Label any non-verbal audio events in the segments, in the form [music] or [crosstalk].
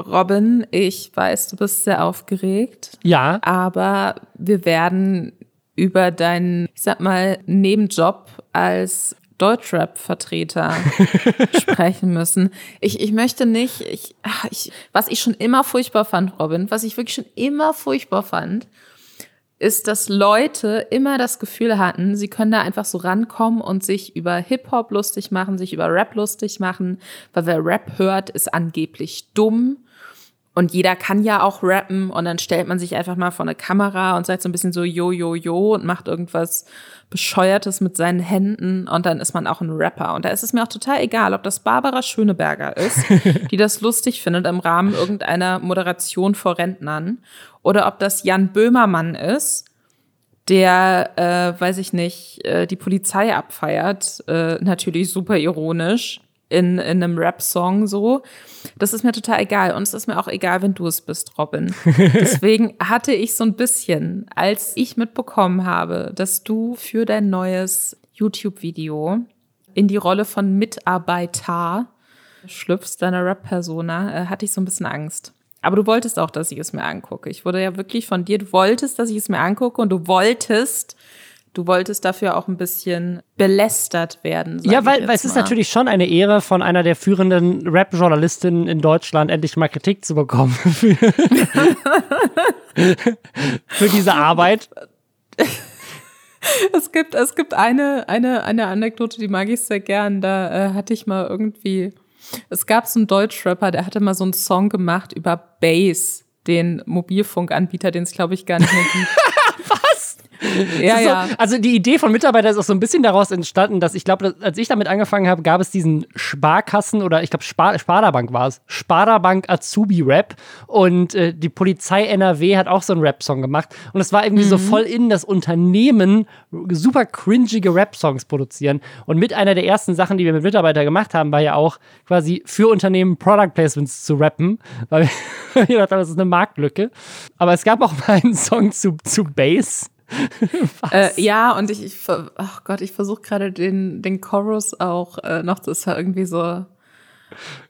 Robin, ich weiß, du bist sehr aufgeregt. Ja. Aber wir werden über deinen, ich sag mal, Nebenjob als Deutschrap-Vertreter [laughs] sprechen müssen. Ich, ich möchte nicht, ich, ich, was ich schon immer furchtbar fand, Robin, was ich wirklich schon immer furchtbar fand, ist, dass Leute immer das Gefühl hatten, sie können da einfach so rankommen und sich über Hip-Hop lustig machen, sich über Rap lustig machen, weil wer Rap hört, ist angeblich dumm. Und jeder kann ja auch rappen und dann stellt man sich einfach mal vor eine Kamera und sagt so ein bisschen so jo, jo, jo und macht irgendwas Bescheuertes mit seinen Händen und dann ist man auch ein Rapper. Und da ist es mir auch total egal, ob das Barbara Schöneberger ist, [laughs] die das lustig findet im Rahmen irgendeiner Moderation vor Rentnern, oder ob das Jan Böhmermann ist, der, äh, weiß ich nicht, äh, die Polizei abfeiert, äh, natürlich super ironisch in, in einem Rap-Song so. Das ist mir total egal. Und es ist mir auch egal, wenn du es bist, Robin. [laughs] Deswegen hatte ich so ein bisschen, als ich mitbekommen habe, dass du für dein neues YouTube-Video in die Rolle von Mitarbeiter schlüpfst, deiner Rap-Persona, äh, hatte ich so ein bisschen Angst. Aber du wolltest auch, dass ich es mir angucke. Ich wurde ja wirklich von dir, du wolltest, dass ich es mir angucke und du wolltest, du wolltest dafür auch ein bisschen belästert werden. Ja, weil, weil es ist natürlich schon eine Ehre, von einer der führenden Rap-Journalistinnen in Deutschland endlich mal Kritik zu bekommen [laughs] für, für diese Arbeit. Es gibt, es gibt eine, eine, eine Anekdote, die mag ich sehr gern. Da äh, hatte ich mal irgendwie, es gab so einen Deutschrapper, der hatte mal so einen Song gemacht über Bass, den Mobilfunkanbieter, den es glaube ich gar nicht mehr gibt. [laughs] [laughs] [laughs] Ja, so, ja. Also die Idee von Mitarbeiter ist auch so ein bisschen daraus entstanden, dass ich glaube, als ich damit angefangen habe, gab es diesen Sparkassen oder ich glaube Spar Sparda-Bank war es, Sparda-Bank Azubi-Rap und äh, die Polizei NRW hat auch so einen Rap-Song gemacht. Und es war irgendwie mhm. so voll in das Unternehmen super cringige Rap-Songs produzieren. Und mit einer der ersten Sachen, die wir mit Mitarbeitern gemacht haben, war ja auch quasi für Unternehmen Product Placements zu rappen, weil [laughs] wir gedacht haben, das ist eine Marktlücke. Aber es gab auch mal einen Song zu, zu Bass [laughs] äh, ja, und ich, ich oh Gott, ich versuche gerade den, den Chorus auch äh, noch, das ist ja irgendwie so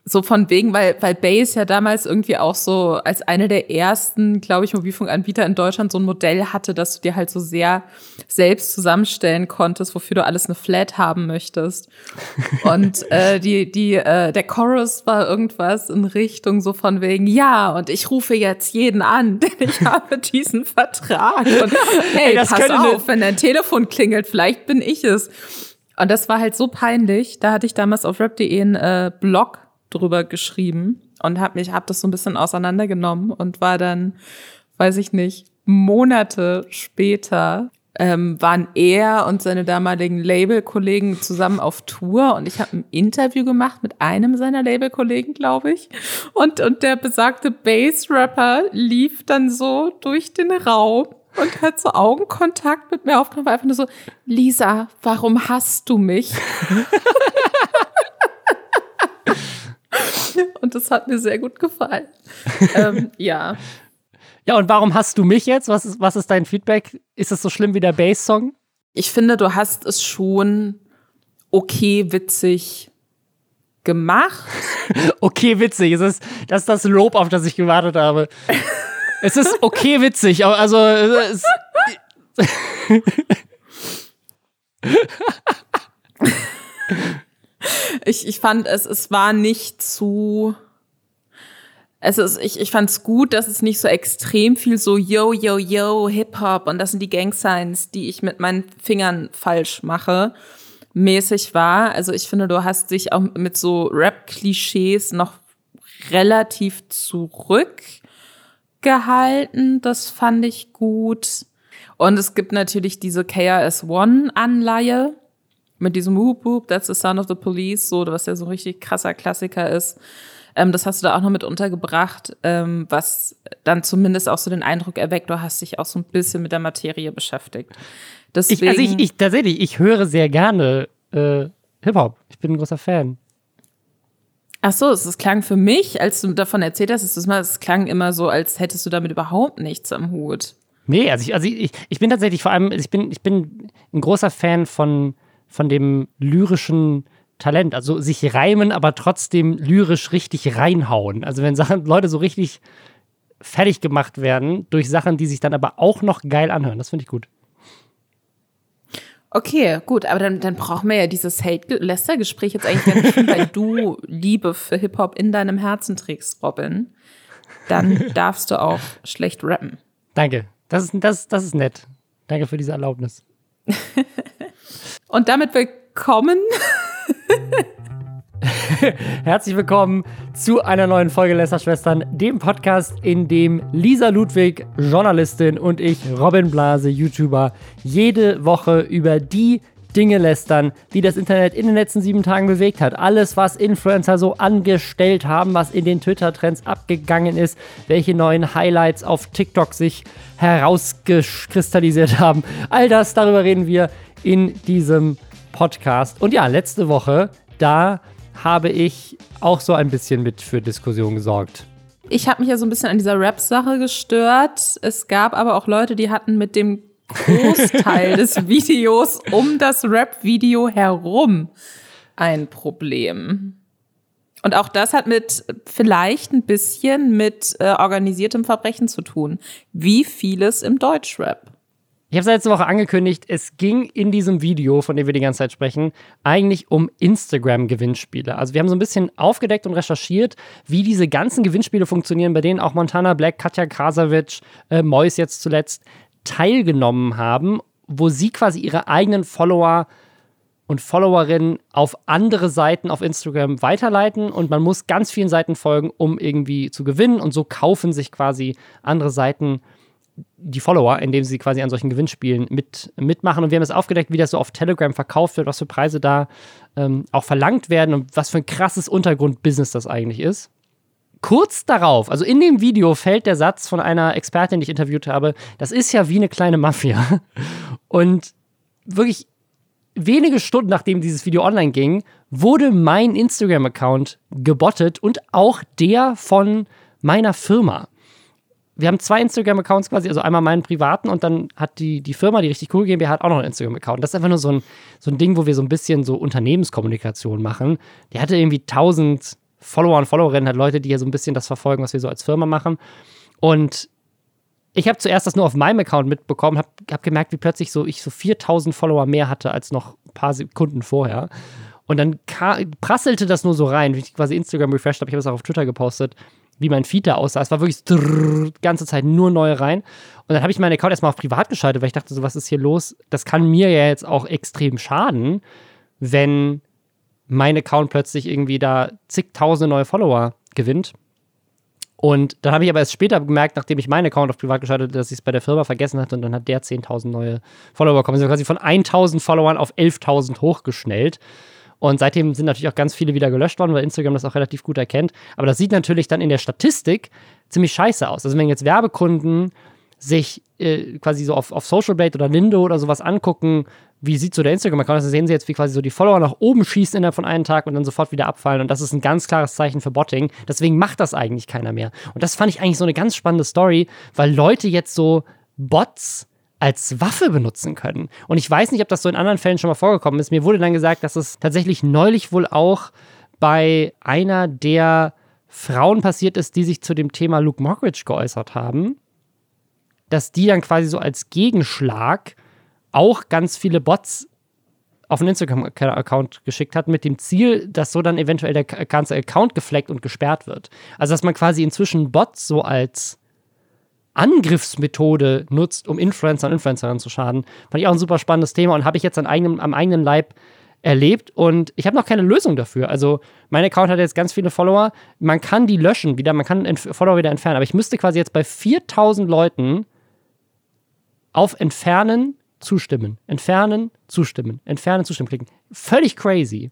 so von wegen, weil, weil Base ja damals irgendwie auch so als eine der ersten, glaube ich, Mobilfunkanbieter in Deutschland so ein Modell hatte, dass du dir halt so sehr selbst zusammenstellen konntest, wofür du alles eine Flat haben möchtest. Und [laughs] äh, die, die, äh, der Chorus war irgendwas in Richtung so von wegen, ja, und ich rufe jetzt jeden an, [laughs] denn ich habe diesen Vertrag. Und hey, hey pass auf, wenn dein Telefon klingelt, vielleicht bin ich es. Und das war halt so peinlich. Da hatte ich damals auf rap.de einen äh, Blog drüber geschrieben und habe mich, hab das so ein bisschen auseinandergenommen und war dann, weiß ich nicht, Monate später ähm, waren er und seine damaligen Labelkollegen zusammen auf Tour und ich habe ein Interview gemacht mit einem seiner Labelkollegen, glaube ich. Und, und der besagte Bass-Rapper lief dann so durch den Raum und hat so Augenkontakt mit mir aufgenommen, einfach nur so, Lisa, warum hast du mich? [laughs] und das hat mir sehr gut gefallen. ähm, ja. Ja, und warum hast du mich jetzt? Was ist, was ist dein Feedback? Ist es so schlimm wie der Bass-Song? Ich finde, du hast es schon okay witzig gemacht. [laughs] okay witzig. Ist, das ist das Lob, auf das ich gewartet habe. [laughs] Es ist okay witzig, also es, ich, ich fand es, es war nicht zu. Es ist, ich, ich fand es gut, dass es nicht so extrem viel so yo, yo, yo, Hip-Hop und das sind die Gang-Signs, die ich mit meinen Fingern falsch mache, mäßig war. Also ich finde, du hast dich auch mit so Rap-Klischees noch relativ zurück gehalten. Das fand ich gut. Und es gibt natürlich diese KRS-One-Anleihe mit diesem Whoop Whoop, that's the sound of the police, so, was ja so ein richtig krasser Klassiker ist. Ähm, das hast du da auch noch mit untergebracht, ähm, was dann zumindest auch so den Eindruck erweckt, du hast dich auch so ein bisschen mit der Materie beschäftigt. Deswegen, ich, also ich, ich tatsächlich, ich höre sehr gerne äh, Hip-Hop. Ich bin ein großer Fan. Ach so, es klang für mich, als du davon erzählt hast, es, klang immer so, als hättest du damit überhaupt nichts am Hut. Nee, also ich, also ich, ich bin tatsächlich vor allem, ich bin, ich bin ein großer Fan von, von dem lyrischen Talent. Also sich reimen, aber trotzdem lyrisch richtig reinhauen. Also wenn Sachen, Leute so richtig fertig gemacht werden durch Sachen, die sich dann aber auch noch geil anhören. Das finde ich gut. Okay, gut, aber dann, dann brauchen wir ja dieses Hate-Lester-Gespräch jetzt eigentlich gar nicht, weil du Liebe für Hip-Hop in deinem Herzen trägst, Robin. Dann darfst du auch schlecht rappen. Danke. Das ist, das, das ist nett. Danke für diese Erlaubnis. [laughs] Und damit willkommen. [laughs] [laughs] Herzlich willkommen zu einer neuen Folge Lästerschwestern, dem Podcast, in dem Lisa Ludwig, Journalistin, und ich, Robin Blase, YouTuber, jede Woche über die Dinge lästern, die das Internet in den letzten sieben Tagen bewegt hat. Alles, was Influencer so angestellt haben, was in den Twitter-Trends abgegangen ist, welche neuen Highlights auf TikTok sich herausgekristallisiert haben. All das, darüber reden wir in diesem Podcast. Und ja, letzte Woche, da habe ich auch so ein bisschen mit für Diskussion gesorgt. Ich habe mich ja so ein bisschen an dieser Rap-Sache gestört. Es gab aber auch Leute, die hatten mit dem Großteil [laughs] des Videos um das Rap-Video herum ein Problem. Und auch das hat mit vielleicht ein bisschen mit äh, organisiertem Verbrechen zu tun, wie vieles im Deutschrap. Ich habe es letzte Woche angekündigt, es ging in diesem Video, von dem wir die ganze Zeit sprechen, eigentlich um Instagram-Gewinnspiele. Also wir haben so ein bisschen aufgedeckt und recherchiert, wie diese ganzen Gewinnspiele funktionieren, bei denen auch Montana Black, Katja Krasavitsch, äh, Mois jetzt zuletzt teilgenommen haben, wo sie quasi ihre eigenen Follower und Followerinnen auf andere Seiten auf Instagram weiterleiten und man muss ganz vielen Seiten folgen, um irgendwie zu gewinnen und so kaufen sich quasi andere Seiten die Follower, indem sie quasi an solchen Gewinnspielen mit, mitmachen. Und wir haben es aufgedeckt, wie das so auf Telegram verkauft wird, was für Preise da ähm, auch verlangt werden und was für ein krasses Untergrundbusiness das eigentlich ist. Kurz darauf, also in dem Video fällt der Satz von einer Expertin, die ich interviewt habe, das ist ja wie eine kleine Mafia. [laughs] Und wirklich wenige Stunden nachdem dieses Video online ging, wurde mein Instagram-Account gebottet und auch der von meiner Firma wir haben zwei Instagram-Accounts quasi, also einmal meinen privaten und dann hat die, die Firma, die richtig cool GmbH, hat auch noch einen Instagram-Account. Das ist einfach nur so ein, so ein Ding, wo wir so ein bisschen so Unternehmenskommunikation machen. Der hatte irgendwie 1000 Follower und Followerinnen, hat Leute, die ja so ein bisschen das verfolgen, was wir so als Firma machen. Und ich habe zuerst das nur auf meinem Account mitbekommen, habe hab gemerkt, wie plötzlich so ich so 4000 Follower mehr hatte als noch ein paar Sekunden vorher. Und dann prasselte das nur so rein, wie ich quasi Instagram refreshed habe. Ich habe es auch auf Twitter gepostet wie mein Feed da aussah. Es war wirklich die ganze Zeit nur neu rein. Und dann habe ich meinen Account erstmal auf privat geschaltet, weil ich dachte, so, was ist hier los? Das kann mir ja jetzt auch extrem schaden, wenn mein Account plötzlich irgendwie da zigtausende neue Follower gewinnt. Und dann habe ich aber erst später gemerkt, nachdem ich meinen Account auf privat geschaltet dass ich es bei der Firma vergessen hatte und dann hat der 10.000 neue Follower bekommen. Also quasi von 1.000 Followern auf 11.000 hochgeschnellt. Und seitdem sind natürlich auch ganz viele wieder gelöscht worden, weil Instagram das auch relativ gut erkennt. Aber das sieht natürlich dann in der Statistik ziemlich scheiße aus. Also wenn jetzt Werbekunden sich äh, quasi so auf, auf Social Blade oder Lindo oder sowas angucken, wie sieht so der Instagram-Account aus, dann sehen sie jetzt, wie quasi so die Follower nach oben schießen innerhalb von einem Tag und dann sofort wieder abfallen. Und das ist ein ganz klares Zeichen für Botting. Deswegen macht das eigentlich keiner mehr. Und das fand ich eigentlich so eine ganz spannende Story, weil Leute jetzt so Bots als Waffe benutzen können. Und ich weiß nicht, ob das so in anderen Fällen schon mal vorgekommen ist. Mir wurde dann gesagt, dass es tatsächlich neulich wohl auch bei einer der Frauen passiert ist, die sich zu dem Thema Luke Mockridge geäußert haben, dass die dann quasi so als Gegenschlag auch ganz viele Bots auf einen Instagram-Account geschickt hat, mit dem Ziel, dass so dann eventuell der ganze Account gefleckt und gesperrt wird. Also, dass man quasi inzwischen Bots so als Angriffsmethode nutzt, um Influencer und Influencerinnen zu schaden. Fand ich auch ein super spannendes Thema und habe ich jetzt an eigenem, am eigenen Leib erlebt und ich habe noch keine Lösung dafür. Also mein Account hat jetzt ganz viele Follower. Man kann die löschen wieder, man kann Follower wieder entfernen, aber ich müsste quasi jetzt bei 4000 Leuten auf Entfernen zustimmen. Entfernen, zustimmen. Entfernen, zustimmen klicken. Völlig crazy.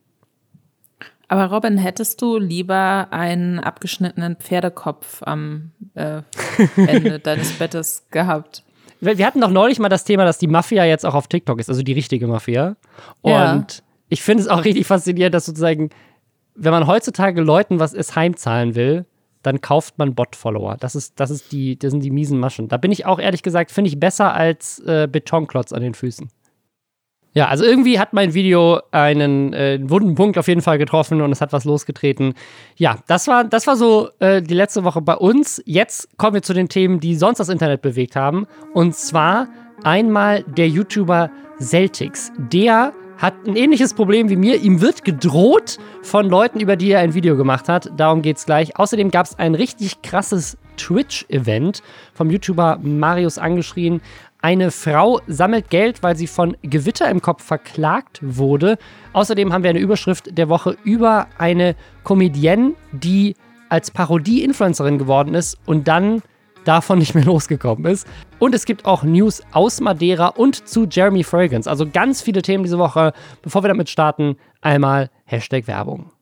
Aber Robin, hättest du lieber einen abgeschnittenen Pferdekopf am äh, [laughs] Ende deines Bettes gehabt? Wir hatten doch neulich mal das Thema, dass die Mafia jetzt auch auf TikTok ist, also die richtige Mafia. Und ja. ich finde es auch richtig faszinierend, dass sozusagen, wenn man heutzutage Leuten was es heimzahlen will, dann kauft man Bot-Follower. Das ist, das ist die, das sind die miesen Maschen. Da bin ich auch ehrlich gesagt, finde ich besser als äh, Betonklotz an den Füßen. Ja, also irgendwie hat mein Video einen äh, wunden Punkt auf jeden Fall getroffen und es hat was losgetreten. Ja, das war, das war so äh, die letzte Woche bei uns. Jetzt kommen wir zu den Themen, die sonst das Internet bewegt haben. Und zwar einmal der YouTuber Celtics. Der hat ein ähnliches Problem wie mir. Ihm wird gedroht von Leuten, über die er ein Video gemacht hat. Darum geht's gleich. Außerdem gab es ein richtig krasses Twitch-Event vom YouTuber Marius angeschrien. Eine Frau sammelt Geld, weil sie von Gewitter im Kopf verklagt wurde. Außerdem haben wir eine Überschrift der Woche über eine Comedienne, die als Parodie-Influencerin geworden ist und dann davon nicht mehr [laughs] losgekommen ist. Und es gibt auch News aus Madeira und zu Jeremy Fragrance. Also ganz viele Themen diese Woche. Bevor wir damit starten, einmal Hashtag Werbung.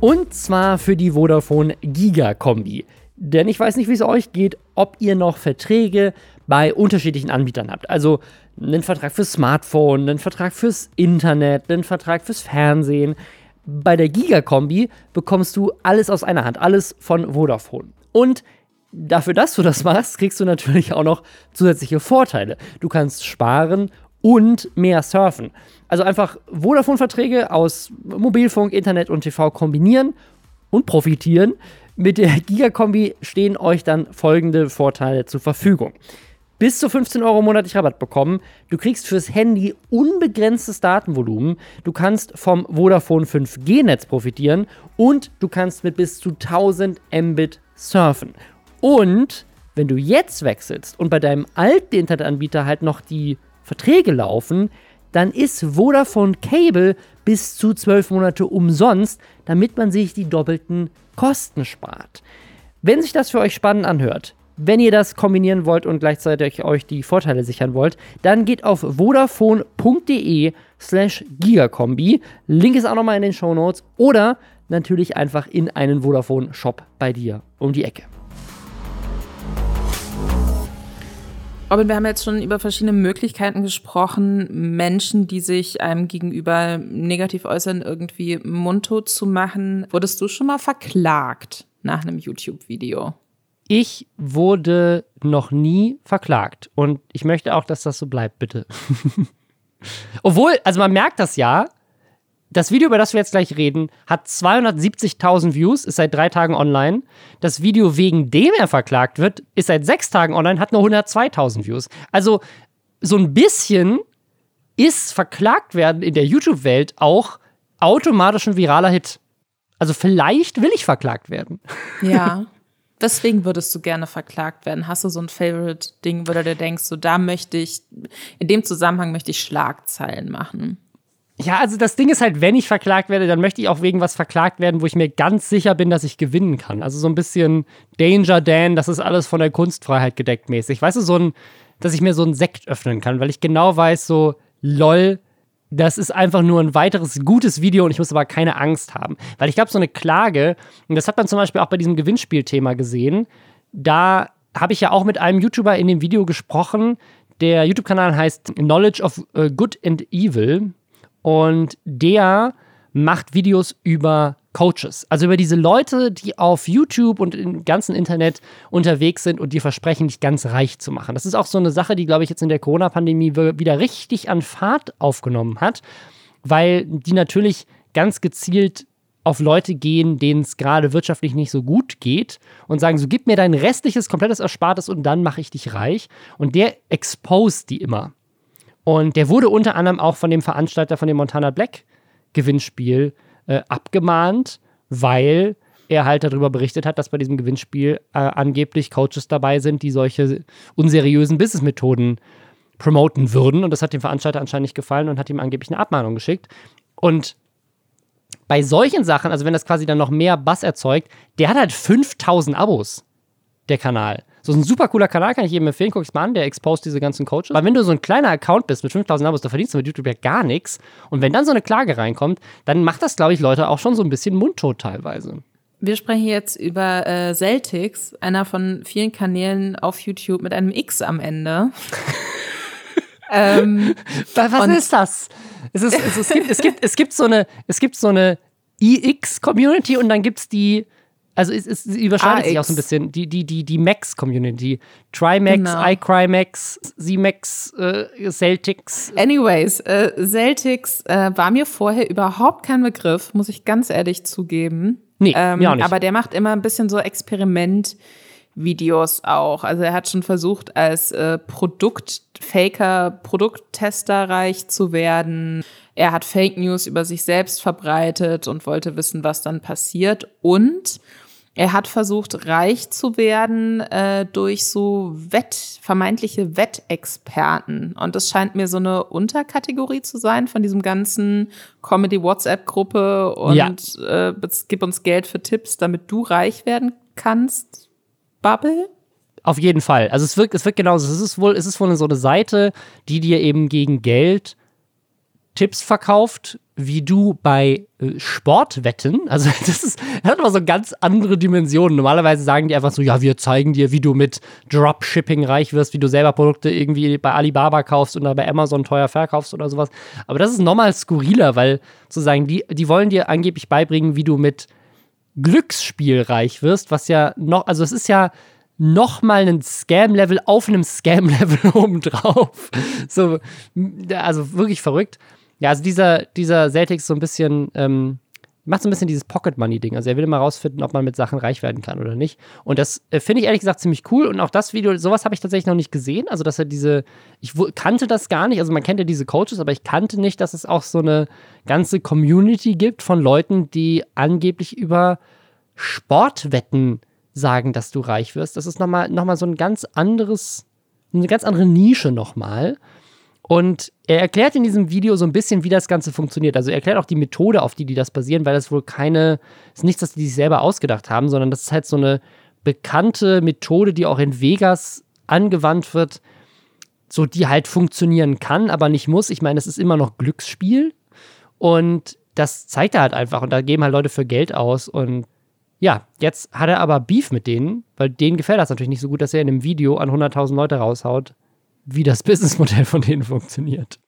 Und zwar für die Vodafone Giga-Kombi. Denn ich weiß nicht, wie es euch geht, ob ihr noch Verträge bei unterschiedlichen Anbietern habt. Also einen Vertrag fürs Smartphone, einen Vertrag fürs Internet, einen Vertrag fürs Fernsehen. Bei der Giga-Kombi bekommst du alles aus einer Hand, alles von Vodafone. Und dafür, dass du das machst, kriegst du natürlich auch noch zusätzliche Vorteile. Du kannst sparen und mehr surfen. Also einfach Vodafone-Verträge aus Mobilfunk, Internet und TV kombinieren und profitieren. Mit der Gigakombi stehen euch dann folgende Vorteile zur Verfügung. Bis zu 15 Euro monatlich Rabatt bekommen. Du kriegst fürs Handy unbegrenztes Datenvolumen. Du kannst vom Vodafone 5G-Netz profitieren und du kannst mit bis zu 1000 Mbit surfen. Und wenn du jetzt wechselst und bei deinem alten Internetanbieter halt noch die Verträge laufen, dann ist Vodafone Cable bis zu 12 Monate umsonst, damit man sich die doppelten Kosten spart. Wenn sich das für euch spannend anhört, wenn ihr das kombinieren wollt und gleichzeitig euch die Vorteile sichern wollt, dann geht auf vodafone.de slash gigakombi. Link ist auch nochmal in den Show Notes oder natürlich einfach in einen Vodafone-Shop bei dir um die Ecke. Robin, wir haben jetzt schon über verschiedene Möglichkeiten gesprochen, Menschen, die sich einem gegenüber negativ äußern, irgendwie mundtot zu machen. Wurdest du schon mal verklagt nach einem YouTube-Video? Ich wurde noch nie verklagt und ich möchte auch, dass das so bleibt, bitte. [laughs] Obwohl, also man merkt das ja, das Video, über das wir jetzt gleich reden, hat 270.000 Views, ist seit drei Tagen online. Das Video, wegen dem er verklagt wird, ist seit sechs Tagen online, hat nur 102.000 Views. Also so ein bisschen ist verklagt werden in der YouTube-Welt auch automatisch ein viraler Hit. Also vielleicht will ich verklagt werden. [laughs] Ja. Deswegen würdest du gerne verklagt werden. Hast du so ein Favorite-Ding, wo du dir denkst, so da möchte ich, in dem Zusammenhang möchte ich Schlagzeilen machen? Ja, also das Ding ist halt, wenn ich verklagt werde, dann möchte ich auch wegen was verklagt werden, wo ich mir ganz sicher bin, dass ich gewinnen kann. Also so ein bisschen Danger Dan, das ist alles von der Kunstfreiheit gedeckt mäßig. Weißt du, so ein, dass ich mir so einen Sekt öffnen kann, weil ich genau weiß, so, lol, das ist einfach nur ein weiteres gutes Video und ich muss aber keine Angst haben. Weil ich glaube, so eine Klage, und das hat man zum Beispiel auch bei diesem Gewinnspielthema gesehen, da habe ich ja auch mit einem YouTuber in dem Video gesprochen. Der YouTube-Kanal heißt Knowledge of äh, Good and Evil. Und der macht Videos über Coaches. Also über diese Leute, die auf YouTube und im ganzen Internet unterwegs sind und dir versprechen, dich ganz reich zu machen. Das ist auch so eine Sache, die, glaube ich, jetzt in der Corona-Pandemie wieder richtig an Fahrt aufgenommen hat, weil die natürlich ganz gezielt auf Leute gehen, denen es gerade wirtschaftlich nicht so gut geht und sagen, so gib mir dein restliches, komplettes Erspartes und dann mache ich dich reich. Und der exposed die immer. Und der wurde unter anderem auch von dem Veranstalter von dem Montana Black Gewinnspiel äh, abgemahnt, weil er halt darüber berichtet hat, dass bei diesem Gewinnspiel äh, angeblich Coaches dabei sind, die solche unseriösen Businessmethoden promoten würden. Und das hat dem Veranstalter anscheinend nicht gefallen und hat ihm angeblich eine Abmahnung geschickt. Und bei solchen Sachen, also wenn das quasi dann noch mehr Bass erzeugt, der hat halt 5000 Abos, der Kanal. So ein super cooler Kanal, kann ich jedem empfehlen. Guck es mal an, der exposed diese ganzen Coaches. Aber wenn du so ein kleiner Account bist mit 5000 Abos, da verdienst du mit YouTube ja gar nichts. Und wenn dann so eine Klage reinkommt, dann macht das, glaube ich, Leute auch schon so ein bisschen mundtot teilweise. Wir sprechen jetzt über äh, Celtics, einer von vielen Kanälen auf YouTube mit einem X am Ende. [laughs] ähm, Was ist das? Es, ist, es, es, gibt, es, gibt, es gibt so eine, es gibt so eine EX-Community und dann gibt es die Also es, es überschneidet AX. sich auch so ein bisschen. Die, die, die, die Max-Community. Trimax, genau. iCrymax, Z-Max, äh, Celtics. Anyways, äh, Celtics äh, war mir vorher überhaupt kein Begriff, muss ich ganz ehrlich zugeben. Nee, ähm, mir auch nicht. Aber der macht immer ein bisschen so Experiment. Videos auch. Also er hat schon versucht, als äh, Produktfaker, Produkttester reich zu werden. Er hat Fake News über sich selbst verbreitet und wollte wissen, was dann passiert. Und er hat versucht, reich zu werden äh, durch so Wett, vermeintliche Wettexperten. Und das scheint mir so eine Unterkategorie zu sein von diesem ganzen Comedy-WhatsApp-Gruppe und ja. äh, gib uns Geld für Tipps, damit du reich werden kannst. Bubble. Auf jeden Fall. Also es wirkt, es wirkt genauso. Es ist wohl, es ist wohl so eine Seite, die dir eben gegen Geld Tipps verkauft, wie du bei äh, Sportwetten, [laughs] also das ist, das hat aber so ganz andere Dimensionen. Normalerweise sagen die einfach so, ja, wir zeigen dir, wie du mit Dropshipping reich wirst, wie du selber Produkte irgendwie bei Alibaba kaufst oder bei Amazon teuer verkaufst oder sowas. Aber das ist nochmal skurriler, weil sozusagen die, die wollen dir angeblich beibringen, wie du mit Glücksspiel reich wirst, was ja noch, also es ist ja noch mal ein Scam-Level auf einem Scam-Level [laughs] obendrauf. So, also wirklich verrückt. Ja, also dieser, dieser Celtics so ein bisschen, ähm, macht so ein bisschen dieses Pocket-Money-Ding. Also er will immer rausfinden, ob man mit Sachen reich werden kann oder nicht. Und das äh, finde ich ehrlich gesagt ziemlich cool. Und auch das Video, sowas habe ich tatsächlich noch nicht gesehen. Also, dass er diese, ich kannte das gar nicht. Also man kennt ja diese Coaches, aber ich kannte nicht, dass es auch so eine ganze Community gibt von Leuten, die angeblich über Sportwetten sagen, dass du reich wirst. Das ist nochmal noch mal so ein ganz anderes, eine ganz andere Nische nochmal. Und er erklärt in diesem Video so ein bisschen, wie das Ganze funktioniert. Also er erklärt auch die Methode, auf die die das basieren, weil das wohl keine, ist nichts, das die sich selber ausgedacht haben, sondern das ist halt so eine bekannte Methode, die auch in Vegas angewandt wird, so die halt funktionieren kann, aber nicht muss. Ich meine, es ist immer noch Glücksspiel und das zeigt er halt einfach und da geben halt Leute für Geld aus und ja, jetzt hat er aber Beef mit denen, weil denen gefällt das natürlich nicht so gut, dass er in einem Video an 100.000 Leute raushaut wie das Businessmodell von denen funktioniert.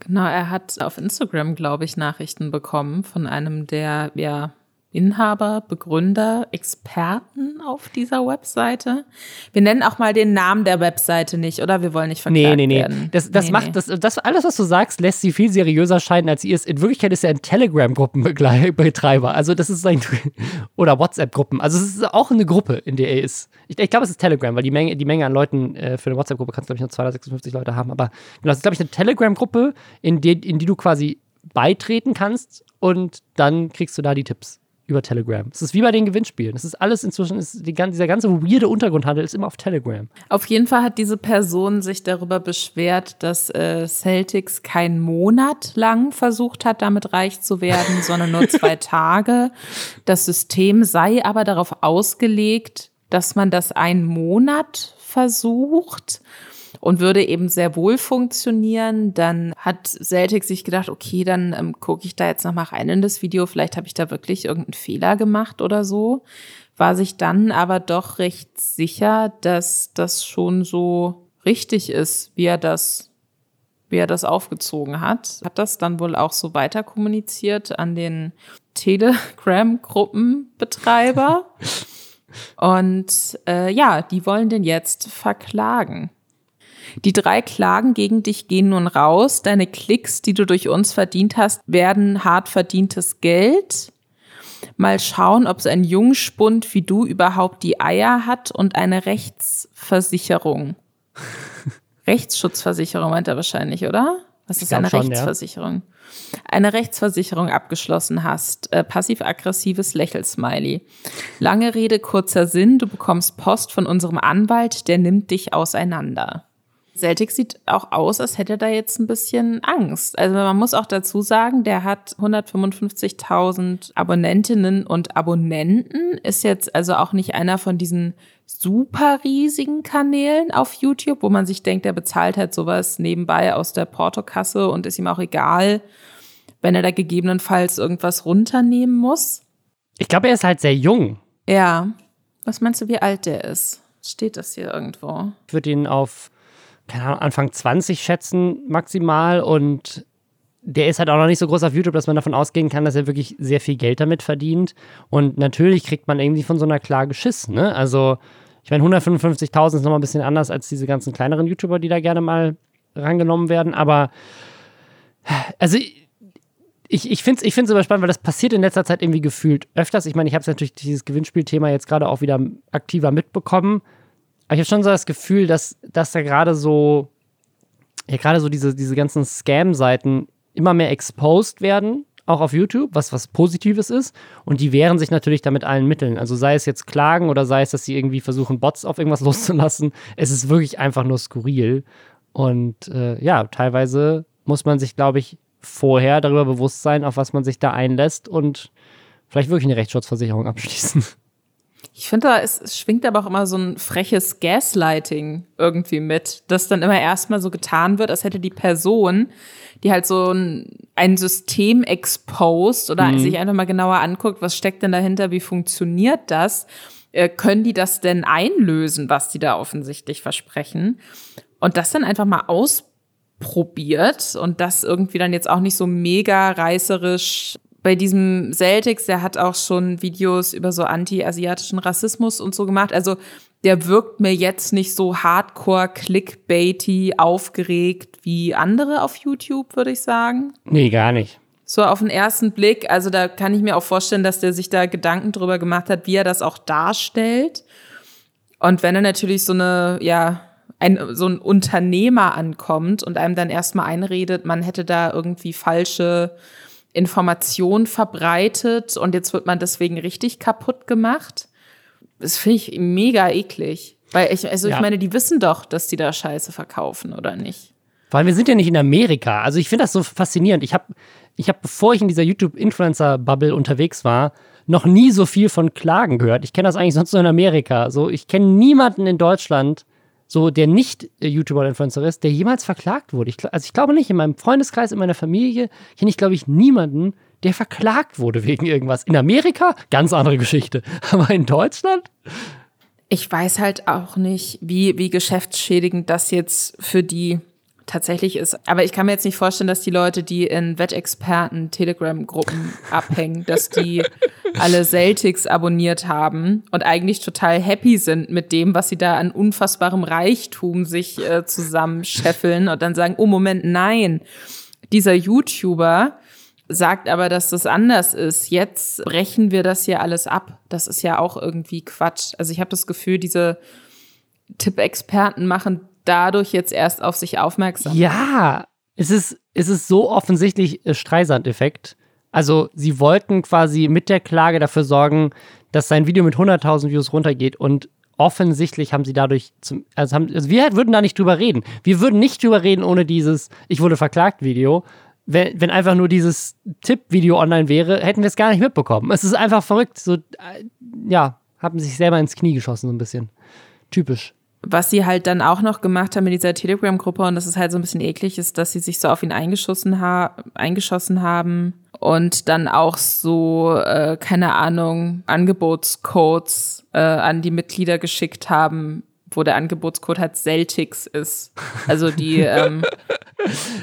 Genau, er hat auf Instagram, glaube ich, Nachrichten bekommen von einem der ja Inhaber, Begründer, Experten auf dieser Webseite. Wir nennen auch mal den Namen der Webseite nicht, oder? Wir wollen nicht verklagt nee, nee, nee. werden. Das, das nee, macht, nee. Das, das, alles, was du sagst, lässt sie viel seriöser scheinen, als sie ist. In Wirklichkeit ist er ein Telegram-Gruppenbetreiber. Also das ist sein, [laughs] oder WhatsApp-Gruppen. Also es ist auch eine Gruppe, in der er ist. Ich, ich glaube, es ist Telegram, weil die Menge, die Menge an Leuten äh, für eine WhatsApp-Gruppe kannst, glaube ich, nur 256 Leute haben. Aber genau, es ist, glaube ich, eine Telegram-Gruppe, in, in die du quasi beitreten kannst und dann kriegst du da die Tipps über Telegram. Es ist wie bei den Gewinnspielen. Es ist alles inzwischen, ist die, dieser ganze weirde Untergrundhandel ist immer auf Telegram. Auf jeden Fall hat diese Person sich darüber beschwert, dass äh, Celtics keinen Monat lang versucht hat, damit reich zu werden, [laughs] sondern nur zwei Tage. Das System sei aber darauf ausgelegt, dass man das einen Monat versucht und würde eben sehr wohl funktionieren. Dann hat Celtic sich gedacht, okay, dann ähm, gucke ich da jetzt nochmal rein in das Video. Vielleicht habe ich da wirklich irgendeinen Fehler gemacht oder so. War sich dann aber doch recht sicher, dass das schon so richtig ist, wie er das wie er das aufgezogen hat. Hat das dann wohl auch so weiter kommuniziert an den Telegram-Gruppenbetreiber. [laughs] Und äh, ja, die wollen den jetzt verklagen. Die drei Klagen gegen dich gehen nun raus. Deine Klicks, die du durch uns verdient hast, werden hart verdientes Geld. Mal schauen, ob so ein Jungspund wie du überhaupt die Eier hat und eine Rechtsversicherung. [laughs] Rechtsschutzversicherung meint er wahrscheinlich, oder? Was ist eine schon, Rechtsversicherung? Ja. Eine Rechtsversicherung abgeschlossen hast. Äh, Passiv-aggressives Lächelsmiley. Lange Rede, kurzer Sinn. Du bekommst Post von unserem Anwalt, der nimmt dich auseinander. Celtic sieht auch aus, als hätte er da jetzt ein bisschen Angst. Also man muss auch dazu sagen, der hat 155.000 Abonnentinnen und Abonnenten, ist jetzt also auch nicht einer von diesen super riesigen Kanälen auf YouTube, wo man sich denkt, der bezahlt halt sowas nebenbei aus der Portokasse und ist ihm auch egal, wenn er da gegebenenfalls irgendwas runternehmen muss. Ich glaube, er ist halt sehr jung. Ja. Was meinst du, wie alt der ist? Steht das hier irgendwo? Ich würde ihn auf keine Ahnung, Anfang 20 schätzen maximal und der ist halt auch noch nicht so groß auf YouTube, dass man davon ausgehen kann, dass er wirklich sehr viel Geld damit verdient. Und natürlich kriegt man irgendwie von so einer Klage Schiss, ne? Also, ich meine, 155.000 ist nochmal ein bisschen anders als diese ganzen kleineren YouTuber, die da gerne mal rangenommen werden. Aber, also, ich, ich finde es ich find's aber spannend, weil das passiert in letzter Zeit irgendwie gefühlt öfters. Ich meine, ich habe natürlich dieses Gewinnspielthema jetzt gerade auch wieder aktiver mitbekommen. Aber ich habe schon so das Gefühl, dass, dass da gerade so, ja, gerade so diese, diese ganzen Scam-Seiten immer mehr exposed werden, auch auf YouTube, was was Positives ist. Und die wehren sich natürlich damit allen Mitteln. Also sei es jetzt Klagen oder sei es, dass sie irgendwie versuchen, Bots auf irgendwas [laughs] loszulassen. Es ist wirklich einfach nur skurril. Und äh, ja, teilweise muss man sich, glaube ich, vorher darüber bewusst sein, auf was man sich da einlässt und vielleicht wirklich eine Rechtsschutzversicherung [laughs] abschließen. Ich finde, da es, es schwingt aber auch immer so ein freches Gaslighting irgendwie mit, dass dann immer erstmal so getan wird, als hätte die Person, die halt so ein, ein System exposed oder mhm. sich einfach mal genauer anguckt, was steckt denn dahinter, wie funktioniert das, äh, können die das denn einlösen, was die da offensichtlich versprechen? Und das dann einfach mal ausprobiert und das irgendwie dann jetzt auch nicht so mega reißerisch bei diesem Celtics, der hat auch schon Videos über so anti-asiatischen Rassismus und so gemacht. Also der wirkt mir jetzt nicht so hardcore clickbaity aufgeregt wie andere auf YouTube, würde ich sagen. Nee, gar nicht. So auf den ersten Blick, also da kann ich mir auch vorstellen, dass der sich da Gedanken drüber gemacht hat, wie er das auch darstellt. Und wenn er natürlich so eine, ja, ein, so ein Unternehmer ankommt und einem dann erstmal einredet, man hätte da irgendwie falsche Information verbreitet und jetzt wird man deswegen richtig kaputt gemacht. Das finde ich mega eklig. Weil ich, also ja. ich meine, die wissen doch, dass die da Scheiße verkaufen, oder nicht? Vor allem, wir sind ja nicht in Amerika. Also ich finde das so faszinierend. Ich habe, ich hab, bevor ich in dieser YouTube-Influencer-Bubble unterwegs war, noch nie so viel von Klagen gehört. Ich kenne das eigentlich sonst nur in Amerika. So, ich kenne niemanden in Deutschland, so der nicht YouTuber oder Influencer ist, der jemals verklagt wurde. Ich, also ich glaube nicht, in meinem Freundeskreis, in meiner Familie kenne ich, glaube ich, niemanden, der verklagt wurde wegen irgendwas. In Amerika, ganz andere Geschichte. [laughs] Aber in Deutschland? Ich weiß halt auch nicht, wie, wie geschäftsschädigend das jetzt für die tatsächlich ist. Aber ich kann mir jetzt nicht vorstellen, dass die Leute, die in Wettexperten Telegram-Gruppen abhängen, dass die [laughs] alle Celtics abonniert haben und eigentlich total happy sind mit dem, was sie da an unfassbarem Reichtum sich äh, zusammenscheffeln und dann sagen, oh Moment, nein, dieser YouTuber sagt aber, dass das anders ist. Jetzt brechen wir das hier alles ab. Das ist ja auch irgendwie Quatsch. Also ich habe das Gefühl, diese Tipp-Experten machen dadurch jetzt erst auf sich aufmerksam. Ja, es ist, es ist so offensichtlich äh, Streisand-Effekt. Also, sie wollten quasi mit der Klage dafür sorgen, dass sein Video mit 100.000 Views runtergeht und offensichtlich haben sie dadurch zum, also, haben, also wir würden da nicht drüber reden. Wir würden nicht drüber reden ohne dieses Ich wurde verklagt Video. Wenn, wenn einfach nur dieses Tipp-Video online wäre, hätten wir es gar nicht mitbekommen. Es ist einfach verrückt. So, äh, ja, haben sich selber ins Knie geschossen, so ein bisschen. Typisch was sie halt dann auch noch gemacht haben in dieser Telegram-Gruppe, und das ist halt so ein bisschen eklig, ist, dass sie sich so auf ihn eingeschossen, ha eingeschossen haben und dann auch so, äh, keine Ahnung, Angebotscodes äh, an die Mitglieder geschickt haben, wo der Angebotscode halt Celtics ist. Also die. [laughs] ähm,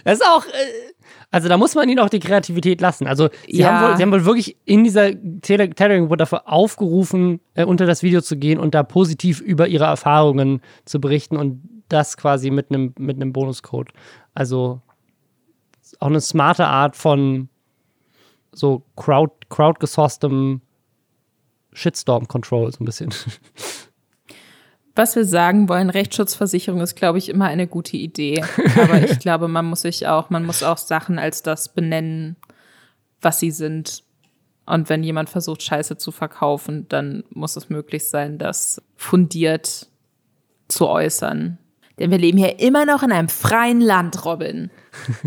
das ist auch. Äh also da muss man ihnen auch die Kreativität lassen. Also sie, ja. haben, wohl, sie haben wohl wirklich in dieser Telegram dafür aufgerufen, äh, unter das Video zu gehen und da positiv über ihre Erfahrungen zu berichten und das quasi mit einem mit einem Bonuscode. Also auch eine smarte Art von so crowd crowdgesourcedem Shitstorm Control so ein bisschen. [laughs] was wir sagen wollen, Rechtsschutzversicherung ist, glaube ich, immer eine gute Idee. Aber ich [laughs] glaube, man muss sich auch, man muss auch Sachen als das benennen, was sie sind. Und wenn jemand versucht, Scheiße zu verkaufen, dann muss es möglich sein, das fundiert zu äußern. Denn wir leben hier immer noch in einem freien Land, Robin.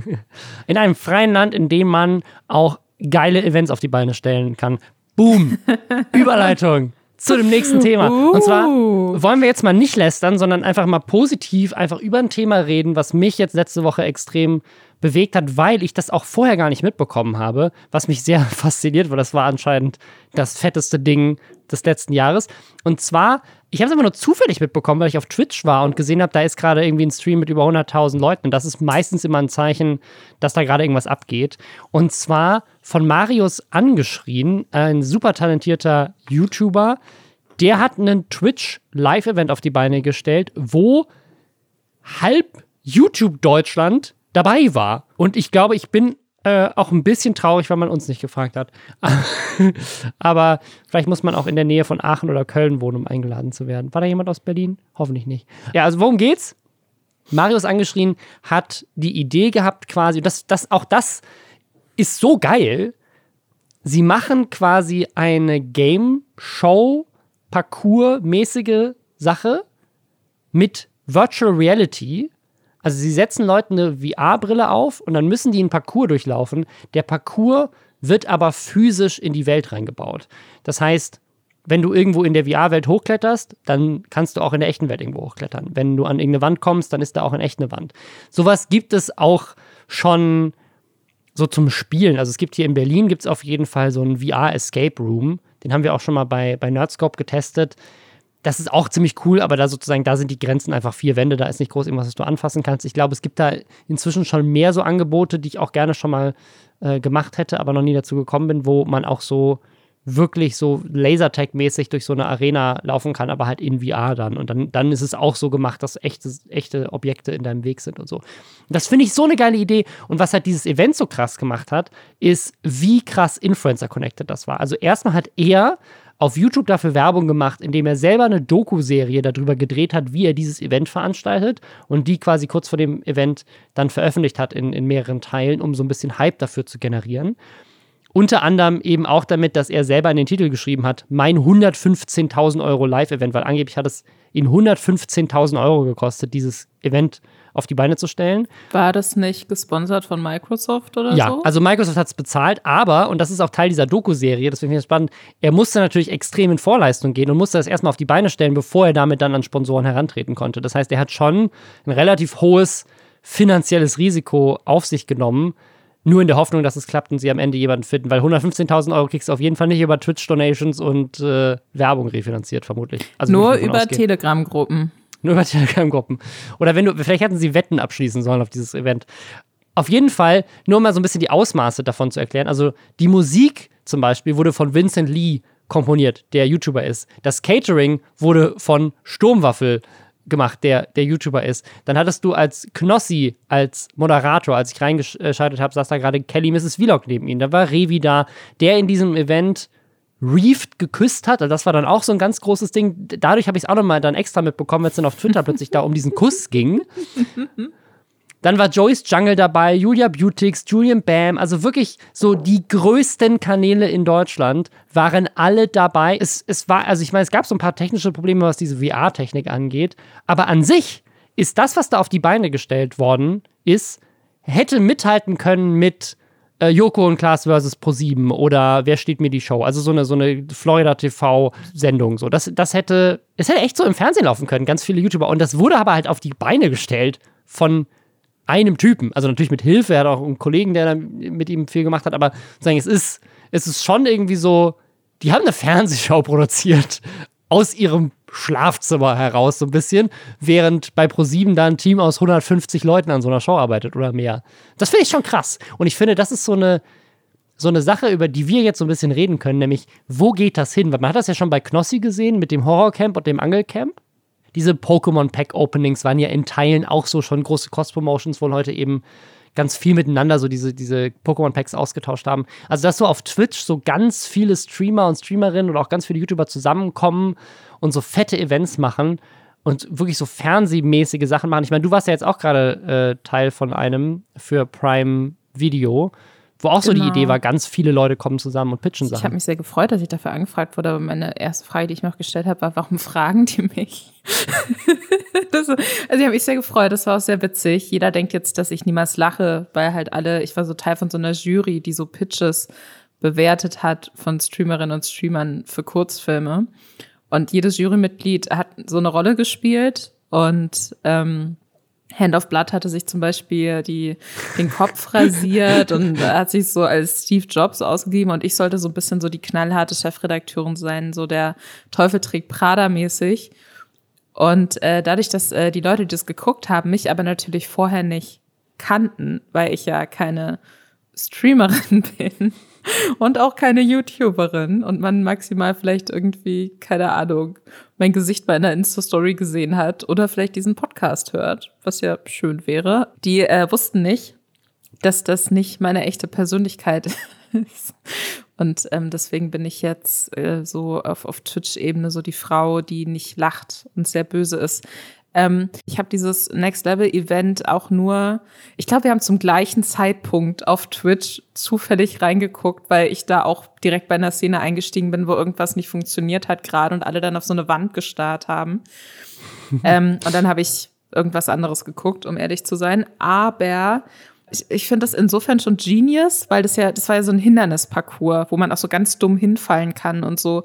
[laughs] in einem freien Land, in dem man auch geile Events auf die Beine stellen kann. Boom! [laughs] Überleitung zu dem nächsten Thema. Uh. Und zwar uh. wollen wir jetzt mal nicht lästern, sondern einfach mal positiv einfach über ein Thema reden, was mich jetzt letzte Woche extrem bewegt hat, weil ich das auch vorher gar nicht mitbekommen habe, was mich sehr [laughs] fasziniert, weil das war anscheinend das fetteste Ding des letzten Jahres. Und zwar, ich habe es einfach nur zufällig mitbekommen, weil ich auf Twitch war und gesehen habe, da ist gerade irgendwie ein Stream mit über 100.000 Leuten. Und das ist meistens immer ein Zeichen, dass da gerade irgendwas abgeht. Und zwar von Marius angeschrien, ein super talentierter YouTuber. Der hat einen Twitch-Live-Event auf die Beine gestellt, wo halb YouTube Deutschland dabei war. Und ich glaube, ich bin äh, auch ein bisschen traurig, weil man uns nicht gefragt hat. [laughs] Aber vielleicht muss man auch in der Nähe von Aachen oder Köln wohnen, um eingeladen zu werden. War da jemand aus Berlin? Hoffentlich nicht. Ja, also worum geht's? Marius angeschrien hat die Idee gehabt, quasi, das, das, auch das ist so geil. Sie machen quasi eine Game-Show, Parcours-mäßige Sache mit Virtual Reality also sie setzen Leuten eine VR-Brille auf und dann müssen die einen Parcours durchlaufen. Der Parcours wird aber physisch in die Welt reingebaut. Das heißt, wenn du irgendwo in der VR-Welt hochkletterst, dann kannst du auch in der echten Welt irgendwo hochklettern. Wenn du an irgendeine Wand kommst, dann ist da auch in echt eine Wand. Sowas gibt es auch schon so zum Spielen. Also es gibt hier in Berlin gibt es auf jeden Fall so einen VR-Escape Room. Den haben wir auch schon mal bei, bei Nerdscope getestet das ist auch ziemlich cool, aber da sozusagen, da sind die Grenzen einfach vier Wände, da ist nicht groß irgendwas, was du anfassen kannst. Ich glaube, es gibt da inzwischen schon mehr so Angebote, die ich auch gerne schon mal äh, gemacht hätte, aber noch nie dazu gekommen bin, wo man auch so wirklich so Lasertag-mäßig durch so eine Arena laufen kann, aber halt in VR dann. Und dann, dann ist es auch so gemacht, dass echte, echte Objekte in deinem Weg sind und so. Das finde ich so eine geile Idee. Und was halt dieses Event so krass gemacht hat, ist, wie krass Influencer-connected das war. Also erstmal hat er auf YouTube dafür Werbung gemacht, indem er selber eine Doku-Serie darüber gedreht hat, wie er dieses Event veranstaltet und die quasi kurz vor dem Event dann veröffentlicht hat in, in mehreren Teilen, um so ein bisschen Hype dafür zu generieren. Unter anderem eben auch damit, dass er selber in den Titel geschrieben hat, mein 115.000 Euro Live-Event, weil angeblich hat es ihn 115.000 Euro gekostet, dieses Event auf die Beine zu stellen. War das nicht gesponsert von Microsoft oder ja, so? Ja, also Microsoft hat es bezahlt, aber, und das ist auch Teil dieser Doku-Serie, das finde ich spannend, er musste natürlich extrem in Vorleistung gehen und musste das erstmal auf die Beine stellen, bevor er damit dann an Sponsoren herantreten konnte. Das heißt, er hat schon ein relativ hohes finanzielles Risiko auf sich genommen, nur in der Hoffnung, dass es klappt und sie am Ende jemanden finden, weil 115.000 Euro kriegst du auf jeden Fall nicht über Twitch-Donations und äh, Werbung refinanziert, vermutlich. Also Nur über Telegram-Gruppen. [laughs] Nur über Telegram-Gruppen. Oder wenn du, vielleicht hätten sie Wetten abschließen sollen auf dieses Event. Auf jeden Fall, nur mal so ein bisschen die Ausmaße davon zu erklären. Also die Musik zum Beispiel wurde von Vincent Lee komponiert, der YouTuber ist. Das Catering wurde von Sturmwaffel gemacht, der, der YouTuber ist. Dann hattest du als Knossi, als Moderator, als ich reingeschaltet habe, saß da gerade Kelly Mrs. Vlog neben ihm. Da war Revi da, der in diesem Event Reefed geküsst hat. Also das war dann auch so ein ganz großes Ding. Dadurch habe ich es auch nochmal dann extra mitbekommen, wenn es dann auf Twitter plötzlich da um diesen Kuss ging. Dann war Joyce Jungle dabei, Julia Beautix, Julian Bam, also wirklich so die größten Kanäle in Deutschland waren alle dabei. Es, es war, also ich meine, es gab so ein paar technische Probleme, was diese VR-Technik angeht, aber an sich ist das, was da auf die Beine gestellt worden ist, hätte mithalten können mit äh, Joko und Klaas versus Pro7 oder Wer steht mir die Show? Also so eine, so eine Florida TV-Sendung. So. Das, das hätte, es hätte echt so im Fernsehen laufen können, ganz viele YouTuber. Und das wurde aber halt auf die Beine gestellt von einem Typen. Also natürlich mit Hilfe, er hat auch einen Kollegen, der mit ihm viel gemacht hat, aber sagen, es ist, es ist schon irgendwie so, die haben eine Fernsehshow produziert aus ihrem Schlafzimmer heraus, so ein bisschen, während bei ProSieben da ein Team aus 150 Leuten an so einer Show arbeitet oder mehr. Das finde ich schon krass. Und ich finde, das ist so eine, so eine Sache, über die wir jetzt so ein bisschen reden können, nämlich, wo geht das hin? Weil man hat das ja schon bei Knossi gesehen mit dem Horrorcamp und dem Angelcamp. Diese Pokémon-Pack-Openings waren ja in Teilen auch so schon große Cross-Promotions, wo Leute eben ganz viel miteinander so diese, diese Pokémon-Packs ausgetauscht haben. Also, dass so auf Twitch so ganz viele Streamer und Streamerinnen und auch ganz viele YouTuber zusammenkommen und so fette Events machen und wirklich so fernsehmäßige Sachen machen. Ich meine, du warst ja jetzt auch gerade äh, Teil von einem für Prime Video. Wo auch so die Idee war, ganz viele Leute kommen zusammen und pitchen Sachen. Ich habe mich sehr gefreut, dass ich dafür angefragt wurde, aber meine erste Frage, die ich noch gestellt habe, war, warum fragen die mich? [laughs] das, also ich habe mich sehr gefreut, das war auch sehr witzig. Jeder denkt jetzt, dass ich niemals lache, weil halt alle, ich war so Teil von so einer Jury, die so Pitches bewertet hat von Streamerinnen und Streamern für Kurzfilme. Und jedes Jurymitglied hat so eine Rolle gespielt und ähm, Hand of Blood hatte sich zum Beispiel die, den Kopf rasiert [laughs] und hat sich so als Steve Jobs ausgegeben und ich sollte so ein bisschen so die knallharte Chefredakteurin sein, so der Teufel trägt Prada mäßig. Und äh, dadurch, dass äh, die Leute, die das geguckt haben, mich aber natürlich vorher nicht kannten, weil ich ja keine Streamerin [laughs] bin und auch keine YouTuberin und man maximal vielleicht irgendwie, keine Ahnung, mein Gesicht bei einer Insta-Story gesehen hat oder vielleicht diesen Podcast hört, was ja schön wäre. Die äh, wussten nicht, dass das nicht meine echte Persönlichkeit [laughs] ist. Und ähm, deswegen bin ich jetzt äh, so auf, auf Twitch-Ebene so die Frau, die nicht lacht und sehr böse ist. Ähm, ich habe dieses Next Level Event auch nur, ich glaube, wir haben zum gleichen Zeitpunkt auf Twitch zufällig reingeguckt, weil ich da auch direkt bei einer Szene eingestiegen bin, wo irgendwas nicht funktioniert hat gerade und alle dann auf so eine Wand gestarrt haben. [laughs] ähm, und dann habe ich irgendwas anderes geguckt, um ehrlich zu sein. Aber ich, ich finde das insofern schon genius, weil das ja, das war ja so ein Hindernisparcours, wo man auch so ganz dumm hinfallen kann und so.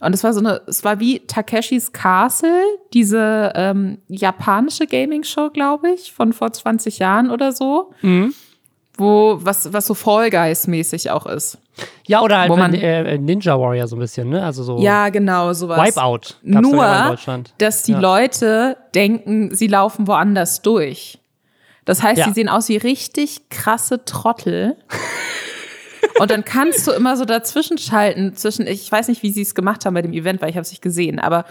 Und es war so eine, es war wie Takeshis Castle, diese ähm, japanische Gaming-Show, glaube ich, von vor 20 Jahren oder so. Mhm. Wo, was, was so Fall Guys-mäßig auch ist. Ja, oder halt man, äh, Ninja Warrior so ein bisschen, ne? Also so. Ja, genau, sowas. Wipeout. Nur, dass die ja. Leute denken, sie laufen woanders durch. Das heißt, ja. sie sehen aus wie richtig krasse Trottel. Und dann kannst du immer so dazwischen schalten, zwischen, ich weiß nicht, wie sie es gemacht haben bei dem Event, weil ich habe es nicht gesehen, aber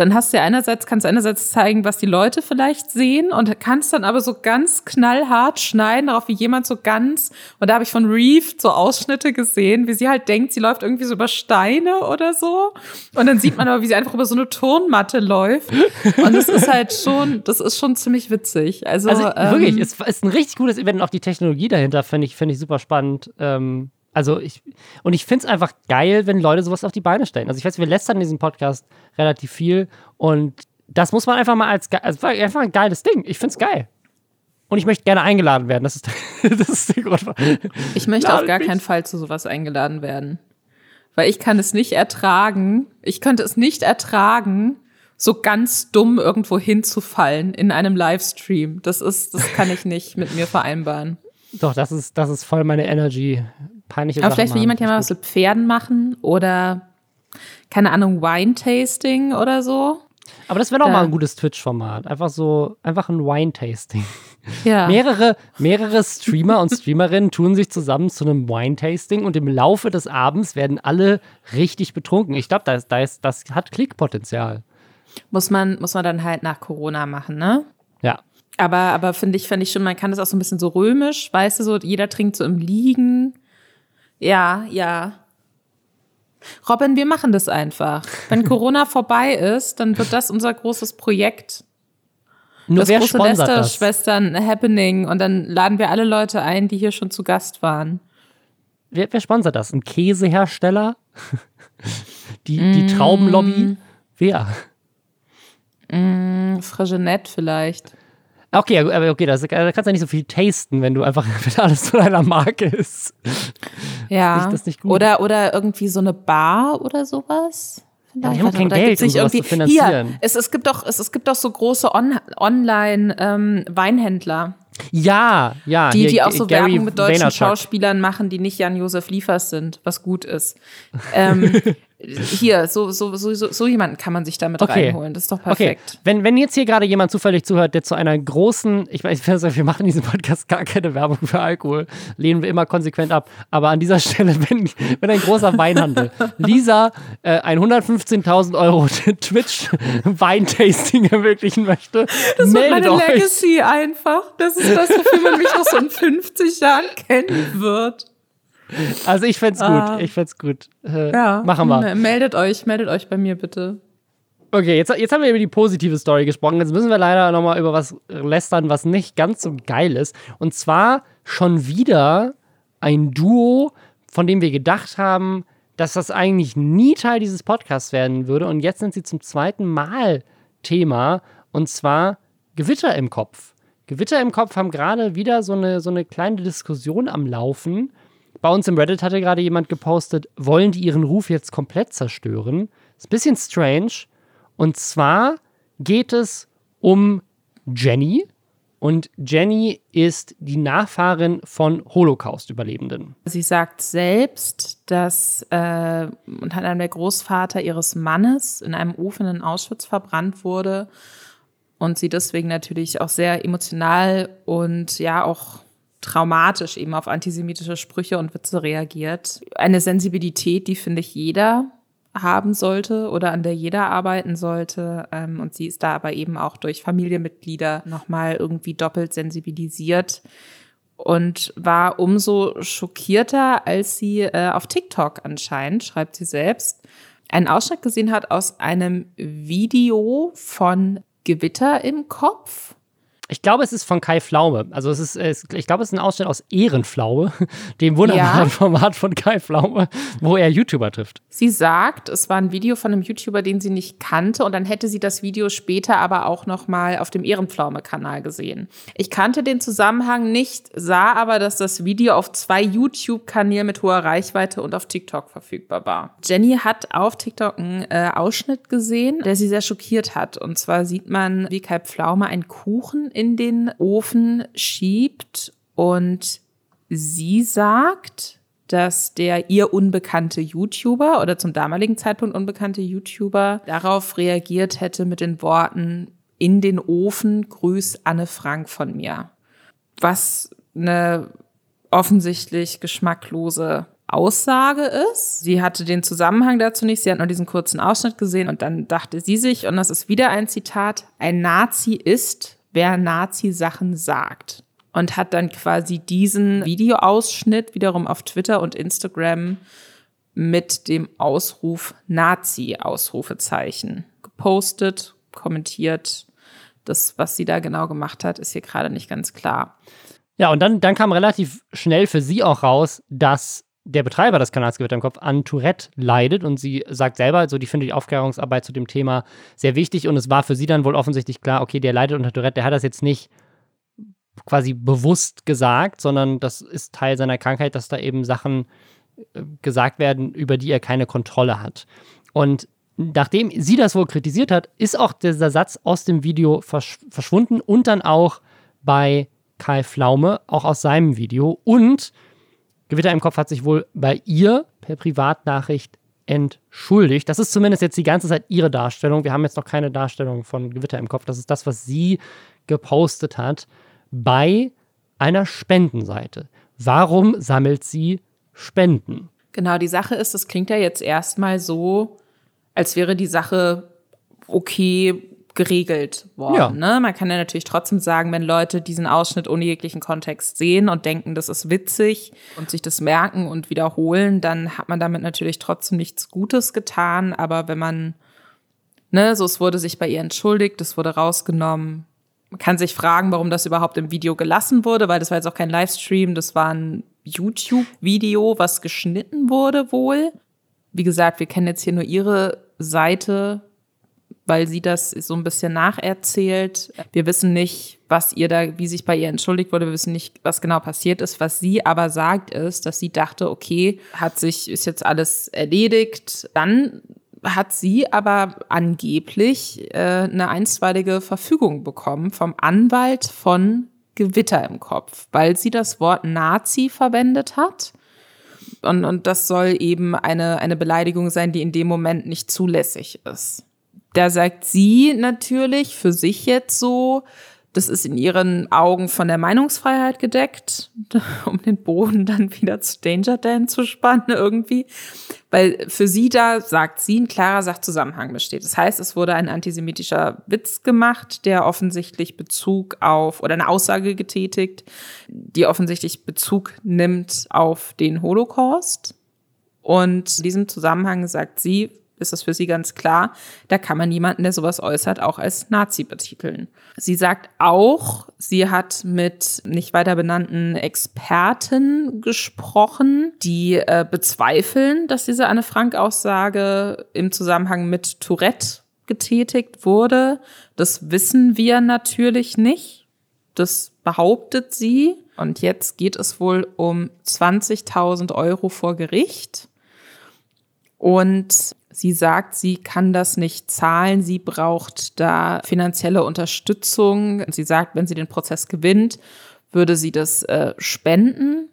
dann hast du ja einerseits, kannst du einerseits zeigen, was die Leute vielleicht sehen und kannst dann aber so ganz knallhart schneiden, darauf wie jemand so ganz, und da habe ich von Reeve so Ausschnitte gesehen, wie sie halt denkt, sie läuft irgendwie so über Steine oder so. Und dann sieht man aber, wie sie einfach über so eine Turnmatte läuft. Und das ist halt schon, das ist schon ziemlich witzig. Also, also ähm, wirklich, es ist ein richtig gutes Event und auch die Technologie dahinter finde ich, finde ich super spannend. Ähm also ich, und ich finde es einfach geil, wenn Leute sowas auf die Beine stellen. Also ich weiß, wir lästern in diesem Podcast relativ viel und das muss man einfach mal als, also einfach ein geiles Ding. Ich finde es geil. Und ich möchte gerne eingeladen werden. Das ist, [laughs] das ist der Grund. Ich möchte Lade auf gar mich. keinen Fall zu sowas eingeladen werden. Weil ich kann es nicht ertragen. Ich könnte es nicht ertragen, so ganz dumm irgendwo hinzufallen in einem Livestream. Das ist, das kann ich nicht mit mir vereinbaren. Doch, das ist, das ist voll meine Energy peinliche Aber Sachen vielleicht will jemand ja mal was mit Pferden machen oder, keine Ahnung, Wine-Tasting oder so. Aber das wäre doch mal ein gutes Twitch-Format. Einfach so, einfach ein Wine-Tasting. [laughs] Ja. mehrere, mehrere Streamer und Streamerinnen tun sich zusammen zu einem Wine-Tasting und im Laufe des Abends werden alle richtig betrunken. Ich glaube, das, das, das hat Klickpotenzial. Muss man, muss man dann halt nach Corona machen, ne? Ja. Aber, aber finde ich, finde ich schon, man kann das auch so ein bisschen so römisch, weißt du, so, jeder trinkt so im Liegen. Ja, ja. Robin, wir machen das einfach. Wenn Corona [laughs] vorbei ist, dann wird das unser großes Projekt. Nur das wer große Lester-Schwestern Happening und dann laden wir alle Leute ein, die hier schon zu Gast waren. Wer, wer sponsert das? Ein Käsehersteller? [laughs] die, mm. die Traubenlobby? Wer? Mm, Fragenet vielleicht. Okay, aber okay, da kannst du ja nicht so viel tasten, wenn du einfach, [laughs] wenn alles zu deiner Marke ist. Ja. Ist das nicht gut? Oder, oder irgendwie so eine Bar oder sowas. Ja, die haben kein Geld, um sowas zu finanzieren. Hier, es, es, gibt doch, es, es gibt doch so große On Online-Weinhändler. Ähm, ja, ja. Die, die auch so Gary Werbung mit deutschen Vaynerchuk. Schauspielern machen, die nicht Jan-Josef Liefers sind, was gut ist. ähm, [laughs] hier, so, so, so, so, jemanden kann man sich damit okay. reinholen. Das ist doch perfekt. Okay. Wenn, wenn jetzt hier gerade jemand zufällig zuhört, der zu einer großen, ich weiß, [laughs] wir machen in diesem Podcast gar keine Werbung für Alkohol, lehnen wir immer konsequent ab. Aber an dieser Stelle, [laughs] wenn, wenn ein großer Weinhandel Lisa äh, ein 115.000 Euro [laughs] Twitch-Weintasting ermöglichen möchte, das wird meine euch. Legacy einfach. Das ist das, wofür man mich noch so in 50 Jahren kennen wird. Also ich fände es gut. Ah. Ich fände gut. Äh, ja. Machen wir. Meldet euch, meldet euch bei mir bitte. Okay, jetzt, jetzt haben wir über die positive Story gesprochen. Jetzt müssen wir leider nochmal über was lästern, was nicht ganz so geil ist. Und zwar schon wieder ein Duo, von dem wir gedacht haben, dass das eigentlich nie Teil dieses Podcasts werden würde. Und jetzt sind sie zum zweiten Mal Thema. Und zwar Gewitter im Kopf. Gewitter im Kopf haben gerade wieder so eine, so eine kleine Diskussion am Laufen bei uns im Reddit hatte gerade jemand gepostet, wollen die ihren Ruf jetzt komplett zerstören? Ist ein bisschen strange. Und zwar geht es um Jenny, Und Jenny ist die Nachfahrin von Holocaust-Überlebenden. Sie sagt selbst, dass äh, unter anderem der Großvater ihres Mannes in einem Ofen in Auschwitz verbrannt wurde und sie deswegen natürlich auch sehr emotional und ja auch traumatisch eben auf antisemitische Sprüche und Witze reagiert. Eine Sensibilität, die finde ich jeder haben sollte oder an der jeder arbeiten sollte. Ähm, und sie ist da aber eben auch durch Familienmitglieder nochmal irgendwie doppelt sensibilisiert und war umso schockierter, als sie äh, auf TikTok anscheinend, schreibt sie selbst, einen Ausschnitt gesehen hat aus einem Video von Gewitter im Kopf ich glaube, es ist von Kai Pflaume. Also es ist, ich glaube, es ist ein Ausschnitt aus Ehrenflaue, [laughs] dem wunderbaren ja. Format von Kai Pflaume, wo er YouTuber trifft. Sie sagt, es war ein Video von einem YouTuber, den sie nicht kannte, und dann hätte sie das Video später aber auch noch mal auf dem Ehrenpflaume-Kanal gesehen. Ich kannte den Zusammenhang nicht, sah aber, dass das Video auf zwei YouTube-Kanälen mit hoher Reichweite und auf TikTok verfügbar war. Jenny hat auf TikTok einen äh, Ausschnitt gesehen, der sie sehr schockiert hat. Und zwar sieht man, wie Kai Pflaume einen Kuchen in den Ofen schiebt und sie sagt, dass der ihr unbekannte YouTuber oder zum damaligen Zeitpunkt unbekannte YouTuber darauf reagiert hätte mit den Worten in den Ofen, grüß Anne Frank von mir. Was eine offensichtlich geschmacklose Aussage ist. Sie hatte den Zusammenhang dazu nicht, sie hat nur diesen kurzen Ausschnitt gesehen und dann dachte sie sich, und das ist wieder ein Zitat, ein Nazi ist, wer Nazi-Sachen sagt. Und hat dann quasi diesen Videoausschnitt wiederum auf Twitter und Instagram mit dem Ausruf Nazi-Ausrufezeichen gepostet, kommentiert. Das, was sie da genau gemacht hat, ist hier gerade nicht ganz klar. Ja, und dann, dann kam relativ schnell für sie auch raus, dass der Betreiber des Kanals Gewitter im Kopf an Tourette leidet und sie sagt selber, also die findet die Aufklärungsarbeit zu dem Thema sehr wichtig und es war für sie dann wohl offensichtlich klar, okay, der leidet unter Tourette, der hat das jetzt nicht quasi bewusst gesagt, sondern das ist Teil seiner Krankheit, dass da eben Sachen äh, gesagt werden, über die er keine Kontrolle hat. Und nachdem sie das wohl kritisiert hat, ist auch dieser Satz aus dem Video versch verschwunden und dann auch bei Kai Flaume, auch aus seinem Video und Gewitter im Kopf hat sich wohl bei ihr per Privatnachricht entschuldigt. Das ist zumindest jetzt die ganze Zeit ihre Darstellung. Wir haben jetzt noch keine Darstellung von Gewitter im Kopf. Das ist das, was sie gepostet hat bei einer Spendenseite. Warum sammelt sie Spenden? Genau, die Sache ist, es klingt ja jetzt erstmal so, als wäre die Sache okay, geregelt worden. Ja. Ne? Man kann ja natürlich trotzdem sagen, wenn Leute diesen Ausschnitt ohne jeglichen Kontext sehen und denken, das ist witzig und sich das merken und wiederholen, dann hat man damit natürlich trotzdem nichts Gutes getan. Aber wenn man, ne, so es wurde sich bei ihr entschuldigt, es wurde rausgenommen. Man kann sich fragen, warum das überhaupt im Video gelassen wurde, weil das war jetzt auch kein Livestream, das war ein YouTube-Video, was geschnitten wurde wohl. Wie gesagt, wir kennen jetzt hier nur ihre Seite weil sie das so ein bisschen nacherzählt. Wir wissen nicht, was ihr da, wie sich bei ihr entschuldigt wurde. Wir wissen nicht, was genau passiert ist. Was sie aber sagt, ist, dass sie dachte, okay, hat sich, ist jetzt alles erledigt. Dann hat sie aber angeblich äh, eine einstweilige Verfügung bekommen vom Anwalt von Gewitter im Kopf, weil sie das Wort Nazi verwendet hat. Und, und das soll eben eine, eine Beleidigung sein, die in dem Moment nicht zulässig ist da sagt sie natürlich für sich jetzt so, das ist in ihren Augen von der Meinungsfreiheit gedeckt, [laughs] um den Boden dann wieder zu Danger Dan zu spannen irgendwie. Weil für sie da, sagt sie, ein klarer Sachzusammenhang besteht. Das heißt, es wurde ein antisemitischer Witz gemacht, der offensichtlich Bezug auf, oder eine Aussage getätigt, die offensichtlich Bezug nimmt auf den Holocaust. Und in diesem Zusammenhang sagt sie, ist das für sie ganz klar. Da kann man jemanden, der sowas äußert, auch als Nazi betiteln. Sie sagt auch, sie hat mit nicht weiter benannten Experten gesprochen, die äh, bezweifeln, dass diese Anne Frank-Aussage im Zusammenhang mit Tourette getätigt wurde. Das wissen wir natürlich nicht. Das behauptet sie. Und jetzt geht es wohl um 20.000 Euro vor Gericht. Und Sie sagt, sie kann das nicht zahlen, sie braucht da finanzielle Unterstützung. Sie sagt, wenn sie den Prozess gewinnt, würde sie das äh, spenden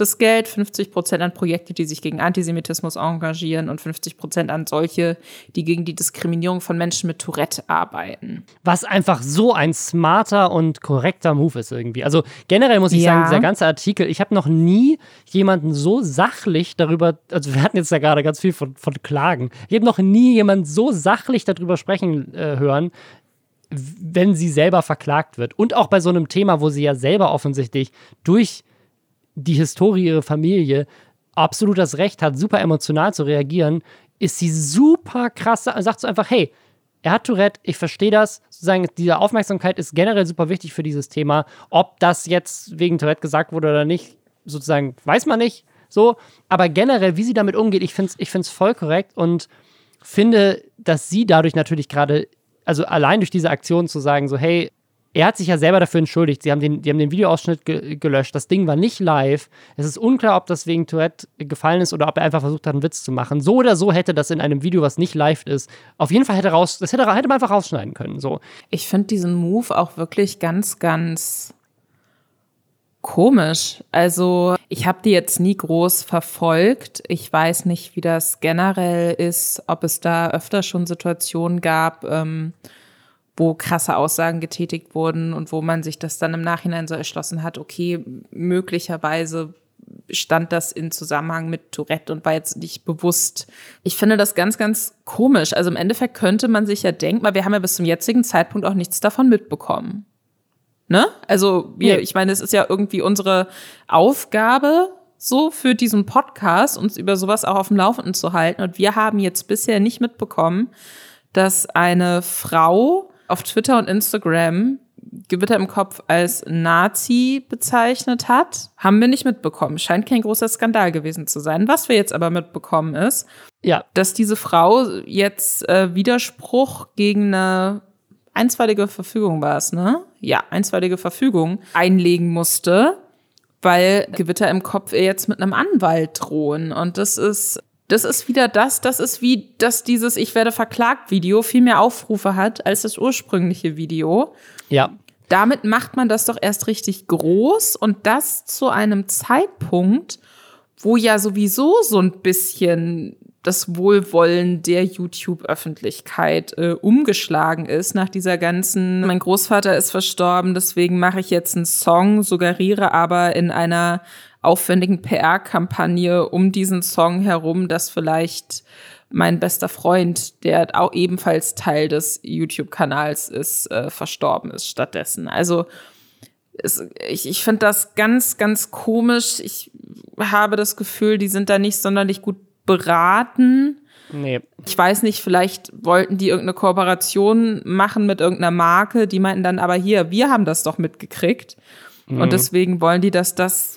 das Geld, 50 Prozent an Projekte, die sich gegen Antisemitismus engagieren und 50 Prozent an solche, die gegen die Diskriminierung von Menschen mit Tourette arbeiten. Was einfach so ein smarter und korrekter Move ist irgendwie. Also generell muss ich ja. sagen, dieser ganze Artikel, ich habe noch nie jemanden so sachlich darüber, also wir hatten jetzt ja gerade ganz viel von, von Klagen, ich habe noch nie jemanden so sachlich darüber sprechen äh, hören, wenn sie selber verklagt wird. Und auch bei so einem Thema, wo sie ja selber offensichtlich durch die Historie ihrer Familie absolut das Recht hat, super emotional zu reagieren, ist sie super krass, sagt so einfach, hey, er hat Tourette, ich verstehe das. Sozusagen, diese Aufmerksamkeit ist generell super wichtig für dieses Thema. Ob das jetzt wegen Tourette gesagt wurde oder nicht, sozusagen, weiß man nicht. So, aber generell, wie sie damit umgeht, ich finde es ich find's voll korrekt und finde, dass sie dadurch natürlich gerade, also allein durch diese Aktion zu sagen, so, hey, er hat sich ja selber dafür entschuldigt. Sie haben den, die haben den Videoausschnitt ge gelöscht. Das Ding war nicht live. Es ist unklar, ob das wegen Tourette gefallen ist oder ob er einfach versucht hat, einen Witz zu machen. So oder so hätte das in einem Video, was nicht live ist, auf jeden Fall hätte raus, das hätte, hätte man einfach rausschneiden können. So. Ich finde diesen Move auch wirklich ganz, ganz komisch. Also ich habe die jetzt nie groß verfolgt. Ich weiß nicht, wie das generell ist, ob es da öfter schon Situationen gab. Ähm, wo krasse Aussagen getätigt wurden und wo man sich das dann im Nachhinein so erschlossen hat, okay, möglicherweise stand das in Zusammenhang mit Tourette und war jetzt nicht bewusst. Ich finde das ganz, ganz komisch. Also im Endeffekt könnte man sich ja denken, weil wir haben ja bis zum jetzigen Zeitpunkt auch nichts davon mitbekommen. Ne? Also wir, nee. ich meine, es ist ja irgendwie unsere Aufgabe, so für diesen Podcast, uns über sowas auch auf dem Laufenden zu halten. Und wir haben jetzt bisher nicht mitbekommen, dass eine Frau auf Twitter und Instagram Gewitter im Kopf als Nazi bezeichnet hat, haben wir nicht mitbekommen. Scheint kein großer Skandal gewesen zu sein. Was wir jetzt aber mitbekommen ist, ja. dass diese Frau jetzt äh, Widerspruch gegen eine einstweilige Verfügung war es, ne? Ja, einstweilige Verfügung einlegen musste, weil Gewitter im Kopf ihr jetzt mit einem Anwalt drohen. Und das ist das ist wieder das, das ist wie, dass dieses Ich werde verklagt Video viel mehr Aufrufe hat als das ursprüngliche Video. Ja. Damit macht man das doch erst richtig groß und das zu einem Zeitpunkt, wo ja sowieso so ein bisschen das Wohlwollen der YouTube-Öffentlichkeit äh, umgeschlagen ist nach dieser ganzen, mein Großvater ist verstorben, deswegen mache ich jetzt einen Song, suggeriere aber in einer aufwendigen PR-Kampagne um diesen Song herum, dass vielleicht mein bester Freund, der auch ebenfalls Teil des YouTube-Kanals ist, äh, verstorben ist stattdessen. Also es, ich, ich finde das ganz, ganz komisch. Ich habe das Gefühl, die sind da nicht sonderlich gut beraten. Nee. Ich weiß nicht, vielleicht wollten die irgendeine Kooperation machen mit irgendeiner Marke. Die meinten dann aber hier, wir haben das doch mitgekriegt. Mhm. Und deswegen wollen die, dass das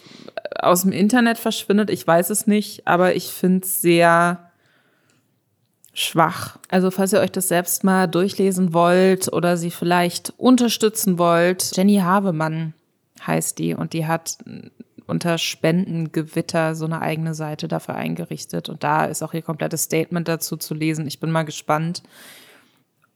aus dem Internet verschwindet. Ich weiß es nicht, aber ich finde es sehr schwach. Also falls ihr euch das selbst mal durchlesen wollt oder sie vielleicht unterstützen wollt, Jenny Havemann heißt die und die hat unter Spendengewitter so eine eigene Seite dafür eingerichtet und da ist auch ihr komplettes Statement dazu zu lesen. Ich bin mal gespannt,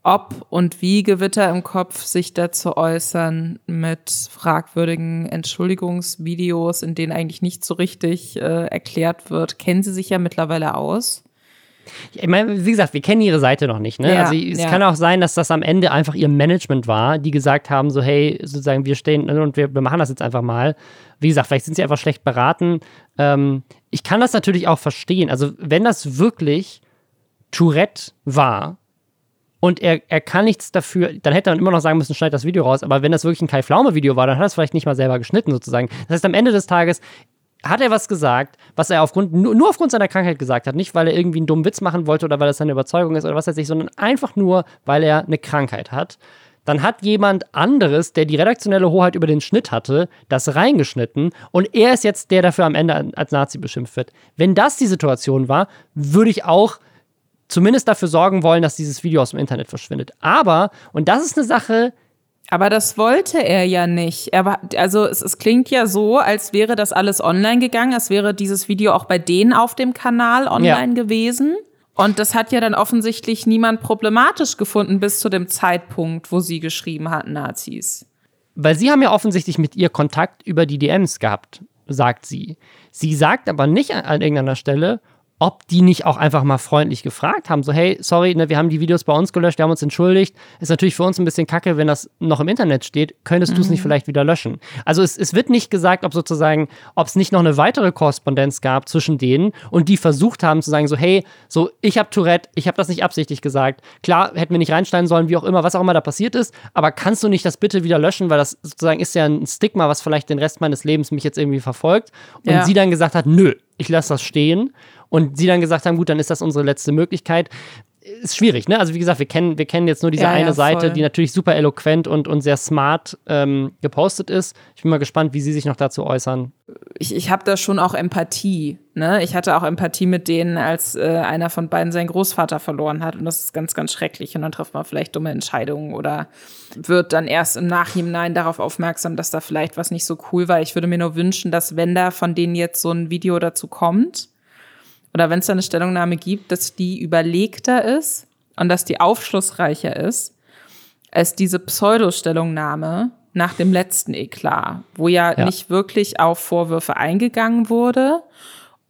ob und wie Gewitter im Kopf sich dazu äußern mit fragwürdigen Entschuldigungsvideos, in denen eigentlich nicht so richtig äh, erklärt wird. Kennen Sie sich ja mittlerweile aus? Ich meine, wie gesagt, wir kennen ihre Seite noch nicht. Ne? Ja, also es ja. kann auch sein, dass das am Ende einfach ihr Management war, die gesagt haben, so hey, sozusagen, wir stehen und wir, wir machen das jetzt einfach mal. Wie gesagt, vielleicht sind sie einfach schlecht beraten. Ähm, ich kann das natürlich auch verstehen. Also wenn das wirklich Tourette war, und er, er kann nichts dafür, dann hätte man immer noch sagen müssen, schneid das Video raus. Aber wenn das wirklich ein Kai Pflaume-Video war, dann hat er es vielleicht nicht mal selber geschnitten, sozusagen. Das heißt, am Ende des Tages hat er was gesagt, was er aufgrund, nur, nur aufgrund seiner Krankheit gesagt hat. Nicht, weil er irgendwie einen dummen Witz machen wollte oder weil das seine Überzeugung ist oder was weiß ich, sondern einfach nur, weil er eine Krankheit hat. Dann hat jemand anderes, der die redaktionelle Hoheit über den Schnitt hatte, das reingeschnitten und er ist jetzt der, der dafür am Ende als Nazi beschimpft wird. Wenn das die Situation war, würde ich auch zumindest dafür sorgen wollen, dass dieses Video aus dem Internet verschwindet. Aber, und das ist eine Sache, aber das wollte er ja nicht. Er war, also es, es, klingt ja so, als wäre das alles online gegangen, als wäre dieses Video auch bei denen auf dem Kanal online ja. gewesen. Und das hat ja dann offensichtlich niemand problematisch gefunden bis zu dem Zeitpunkt, wo sie geschrieben hat, Nazis. Weil sie haben ja offensichtlich mit ihr Kontakt über die DMs gehabt, sagt sie. Sie sagt aber nicht an, an irgendeiner Stelle, ob die nicht auch einfach mal freundlich gefragt haben, so hey, sorry, ne, wir haben die Videos bei uns gelöscht, wir haben uns entschuldigt. Ist natürlich für uns ein bisschen kacke, wenn das noch im Internet steht. Könntest mhm. du es nicht vielleicht wieder löschen? Also es, es wird nicht gesagt, ob sozusagen, ob es nicht noch eine weitere Korrespondenz gab zwischen denen und die versucht haben zu sagen, so hey, so ich habe Tourette, ich habe das nicht absichtlich gesagt. Klar, hätten wir nicht reinsteigen sollen, wie auch immer, was auch immer da passiert ist, aber kannst du nicht das bitte wieder löschen, weil das sozusagen ist ja ein Stigma, was vielleicht den Rest meines Lebens mich jetzt irgendwie verfolgt. Und ja. sie dann gesagt hat, nö, ich lasse das stehen und sie dann gesagt haben, gut, dann ist das unsere letzte Möglichkeit. Ist schwierig, ne? Also wie gesagt, wir kennen, wir kennen jetzt nur diese ja, eine ja, Seite, die natürlich super eloquent und, und sehr smart ähm, gepostet ist. Ich bin mal gespannt, wie Sie sich noch dazu äußern. Ich, ich habe da schon auch Empathie. Ne? Ich hatte auch Empathie mit denen, als äh, einer von beiden seinen Großvater verloren hat. Und das ist ganz, ganz schrecklich. Und dann trifft man vielleicht dumme Entscheidungen oder wird dann erst im Nachhinein darauf aufmerksam, dass da vielleicht was nicht so cool war. Ich würde mir nur wünschen, dass wenn da von denen jetzt so ein Video dazu kommt, oder wenn es da eine Stellungnahme gibt, dass die überlegter ist und dass die aufschlussreicher ist als diese Pseudo-Stellungnahme nach dem letzten Eklat, wo ja, ja, nicht wirklich auf Vorwürfe eingegangen wurde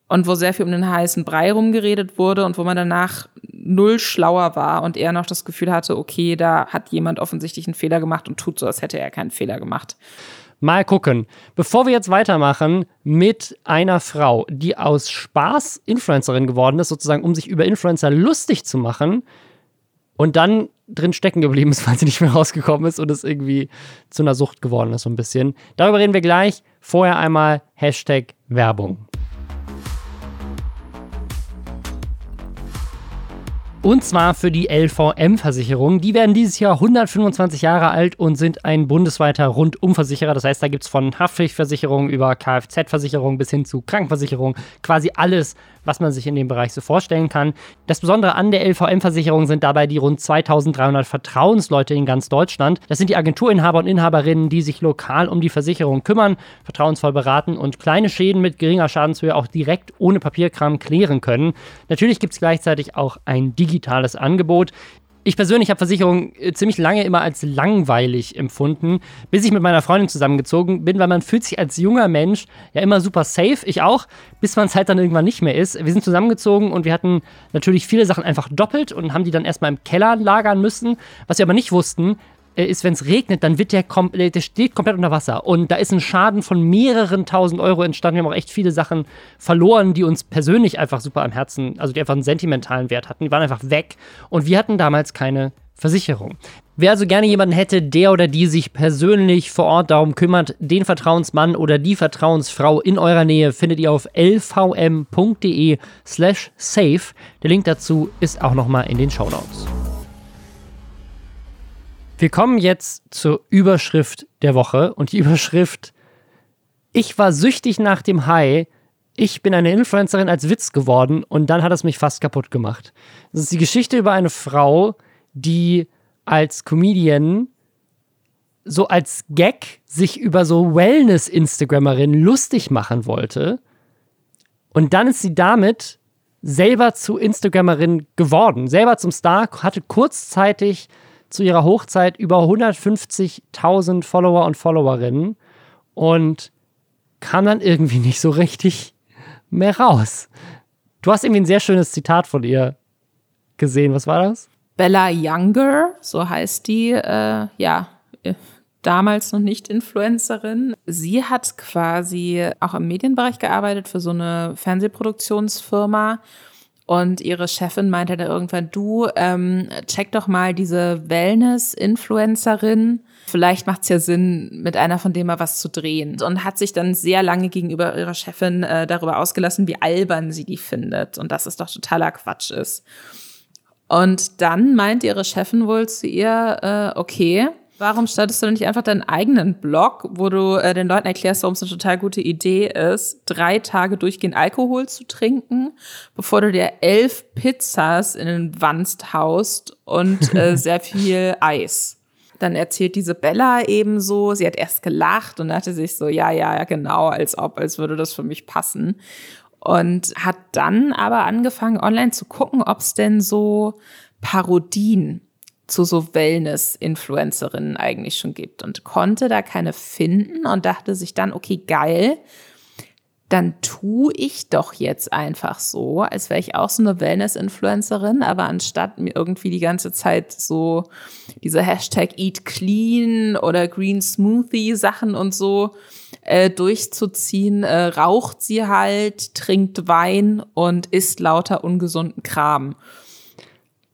und wo sehr viel um den heißen Brei rumgeredet wurde und wo man danach null schlauer war und eher noch das Gefühl hatte, okay, da hat jemand offensichtlich einen Fehler gemacht und tut so, als hätte er keinen Fehler gemacht. Mal gucken. Bevor wir jetzt weitermachen mit einer Frau, die aus Spaß Influencerin geworden ist, sozusagen, um sich über Influencer lustig zu machen und dann drin stecken geblieben ist, [laughs] weil sie nicht mehr rausgekommen ist und es irgendwie zu einer Sucht geworden ist, so ein bisschen. Darüber reden wir gleich. Vorher einmal Hashtag Werbung. Und zwar für die LVM-Versicherung. Die werden dieses Jahr 125 Jahre alt und sind ein bundesweiter Rundumversicherer. Das heißt, da gibt es von Haftpflichtversicherung über Kfz-Versicherung bis hin zu Krankenversicherung quasi alles, was man sich in dem Bereich so vorstellen kann. Das Besondere an der LVM-Versicherung sind dabei die rund 2300 Vertrauensleute in ganz Deutschland. Das sind die Agenturinhaber und Inhaberinnen, die sich lokal um die Versicherung kümmern, vertrauensvoll beraten und kleine Schäden mit geringer Schadenshöhe auch direkt ohne Papierkram klären können. Natürlich gibt es gleichzeitig auch ein digitales Angebot. Ich persönlich habe Versicherungen äh, ziemlich lange immer als langweilig empfunden, bis ich mit meiner Freundin zusammengezogen bin, weil man fühlt sich als junger Mensch ja immer super safe, ich auch, bis man es halt dann irgendwann nicht mehr ist. Wir sind zusammengezogen und wir hatten natürlich viele Sachen einfach doppelt und haben die dann erstmal im Keller lagern müssen. Was wir aber nicht wussten, ist, wenn es regnet, dann wird der, kom äh, der steht komplett unter Wasser. Und da ist ein Schaden von mehreren tausend Euro entstanden. Wir haben auch echt viele Sachen verloren, die uns persönlich einfach super am Herzen, also die einfach einen sentimentalen Wert hatten. Die waren einfach weg. Und wir hatten damals keine Versicherung. Wer also gerne jemanden hätte, der oder die sich persönlich vor Ort darum kümmert, den Vertrauensmann oder die Vertrauensfrau in eurer Nähe findet ihr auf lvm.de slash safe. Der Link dazu ist auch nochmal in den Show Notes. Wir kommen jetzt zur Überschrift der Woche und die Überschrift Ich war süchtig nach dem High. Ich bin eine Influencerin als Witz geworden und dann hat es mich fast kaputt gemacht. Das ist die Geschichte über eine Frau, die als Comedian so als Gag sich über so Wellness-Instagrammerinnen lustig machen wollte. Und dann ist sie damit selber zu Instagrammerin geworden, selber zum Star, hatte kurzzeitig zu ihrer Hochzeit über 150.000 Follower und Followerinnen und kam dann irgendwie nicht so richtig mehr raus. Du hast irgendwie ein sehr schönes Zitat von ihr gesehen. Was war das? Bella Younger, so heißt die, äh, ja, äh, damals noch nicht Influencerin. Sie hat quasi auch im Medienbereich gearbeitet für so eine Fernsehproduktionsfirma und ihre Chefin meinte da irgendwann, du, ähm, check doch mal diese Wellness-Influencerin. Vielleicht macht es ja Sinn, mit einer von dem mal was zu drehen. Und hat sich dann sehr lange gegenüber ihrer Chefin äh, darüber ausgelassen, wie albern sie die findet und dass es doch totaler Quatsch ist. Und dann meint ihre Chefin wohl zu ihr, äh, okay, Warum startest du nicht einfach deinen eigenen Blog, wo du äh, den Leuten erklärst, warum es eine total gute Idee ist, drei Tage durchgehend Alkohol zu trinken, bevor du dir elf Pizzas in den Wanst haust und äh, [laughs] sehr viel Eis. Dann erzählt diese Bella eben so, sie hat erst gelacht und dachte sich so, ja, ja, ja, genau, als ob, als würde das für mich passen. und hat dann aber angefangen, online zu gucken, ob es denn so Parodien zu so Wellness-Influencerinnen eigentlich schon gibt und konnte da keine finden und dachte sich dann, okay, geil, dann tu ich doch jetzt einfach so, als wäre ich auch so eine Wellness-Influencerin, aber anstatt mir irgendwie die ganze Zeit so diese Hashtag Eat Clean oder Green Smoothie Sachen und so äh, durchzuziehen, äh, raucht sie halt, trinkt Wein und isst lauter ungesunden Kram.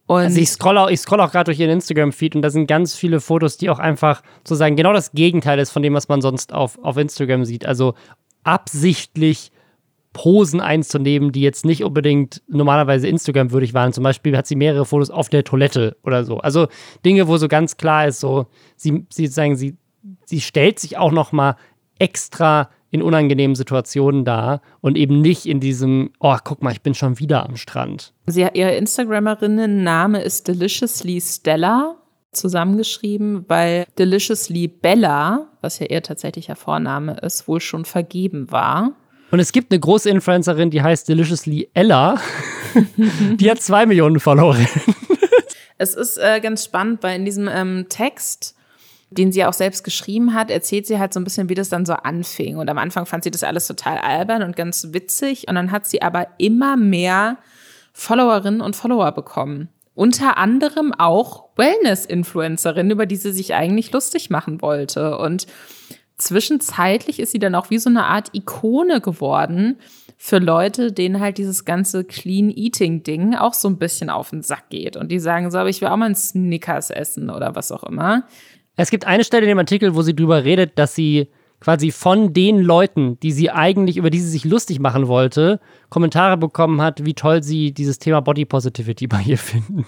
Und also ich scroll auch, auch gerade durch ihren Instagram-Feed und da sind ganz viele Fotos, die auch einfach sozusagen genau das Gegenteil ist von dem, was man sonst auf, auf Instagram sieht. Also absichtlich Posen einzunehmen, die jetzt nicht unbedingt normalerweise Instagram-würdig waren. Zum Beispiel hat sie mehrere Fotos auf der Toilette oder so. Also Dinge, wo so ganz klar ist, so sie, sie sagen, sie, sie stellt sich auch noch mal extra in unangenehmen Situationen dar und eben nicht in diesem, oh, guck mal, ich bin schon wieder am Strand. Sie, ihre Instagramerinnen-Name ist Deliciously Stella zusammengeschrieben, weil Deliciously Bella, was ja ihr tatsächlicher Vorname ist, wohl schon vergeben war. Und es gibt eine große Influencerin, die heißt Deliciously Ella. [laughs] die hat zwei Millionen Follower. es ist äh, ganz spannend, weil in diesem ähm, Text den sie auch selbst geschrieben hat, erzählt sie halt so ein bisschen, wie das dann so anfing. Und am Anfang fand sie das alles total albern und ganz witzig. Und dann hat sie aber immer mehr Followerinnen und Follower bekommen. Unter anderem auch Wellness-Influencerinnen, über die sie sich eigentlich lustig machen wollte. Und zwischenzeitlich ist sie dann auch wie so eine Art Ikone geworden für Leute, denen halt dieses ganze Clean Eating Ding auch so ein bisschen auf den Sack geht. Und die sagen so, aber ich will auch mal einen Snickers essen oder was auch immer. Es gibt eine Stelle in dem Artikel, wo sie drüber redet, dass sie quasi von den Leuten, die sie eigentlich, über die sie sich lustig machen wollte, Kommentare bekommen hat, wie toll sie dieses Thema Body Positivity [laughs] bei ihr finden.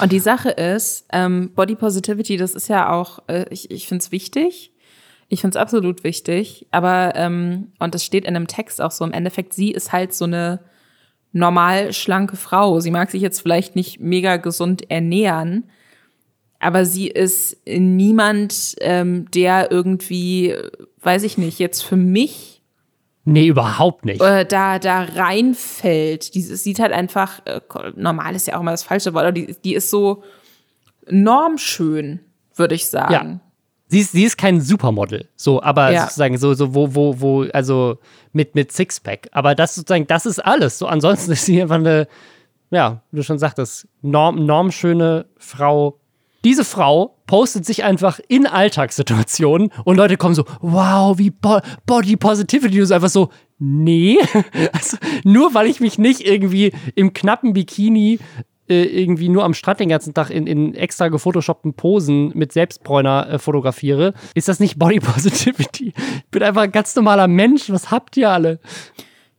Und die Sache ist, ähm, Body Positivity, das ist ja auch, äh, ich, ich finde es wichtig. Ich finde es absolut wichtig. Aber, ähm, und das steht in einem Text auch so, im Endeffekt, sie ist halt so eine normal schlanke Frau. Sie mag sich jetzt vielleicht nicht mega gesund ernähren, aber sie ist niemand, ähm, der irgendwie, weiß ich nicht, jetzt für mich Nee, überhaupt nicht. Äh, da, da reinfällt. Die sieht halt einfach, äh, normal ist ja auch immer das falsche Wort, aber die, die ist so normschön, würde ich sagen. Ja. Sie ist, sie ist kein Supermodel, so, aber ja. sozusagen so, so, wo, wo, wo, also mit, mit Sixpack. Aber das sozusagen, das ist alles. So, ansonsten [laughs] ist sie einfach eine, ja, wie du schon sagtest, norm, normschöne Frau diese Frau postet sich einfach in Alltagssituationen und Leute kommen so, wow, wie Bo Body Positivity. Ist einfach so, nee. [laughs] Also, nur weil ich mich nicht irgendwie im knappen Bikini äh, irgendwie nur am Strand den ganzen Tag in, in extra gefotoshoppten Posen mit Selbstbräuner äh, fotografiere, ist das nicht Body Positivity. Ich bin einfach ein ganz normaler Mensch. Was habt ihr alle?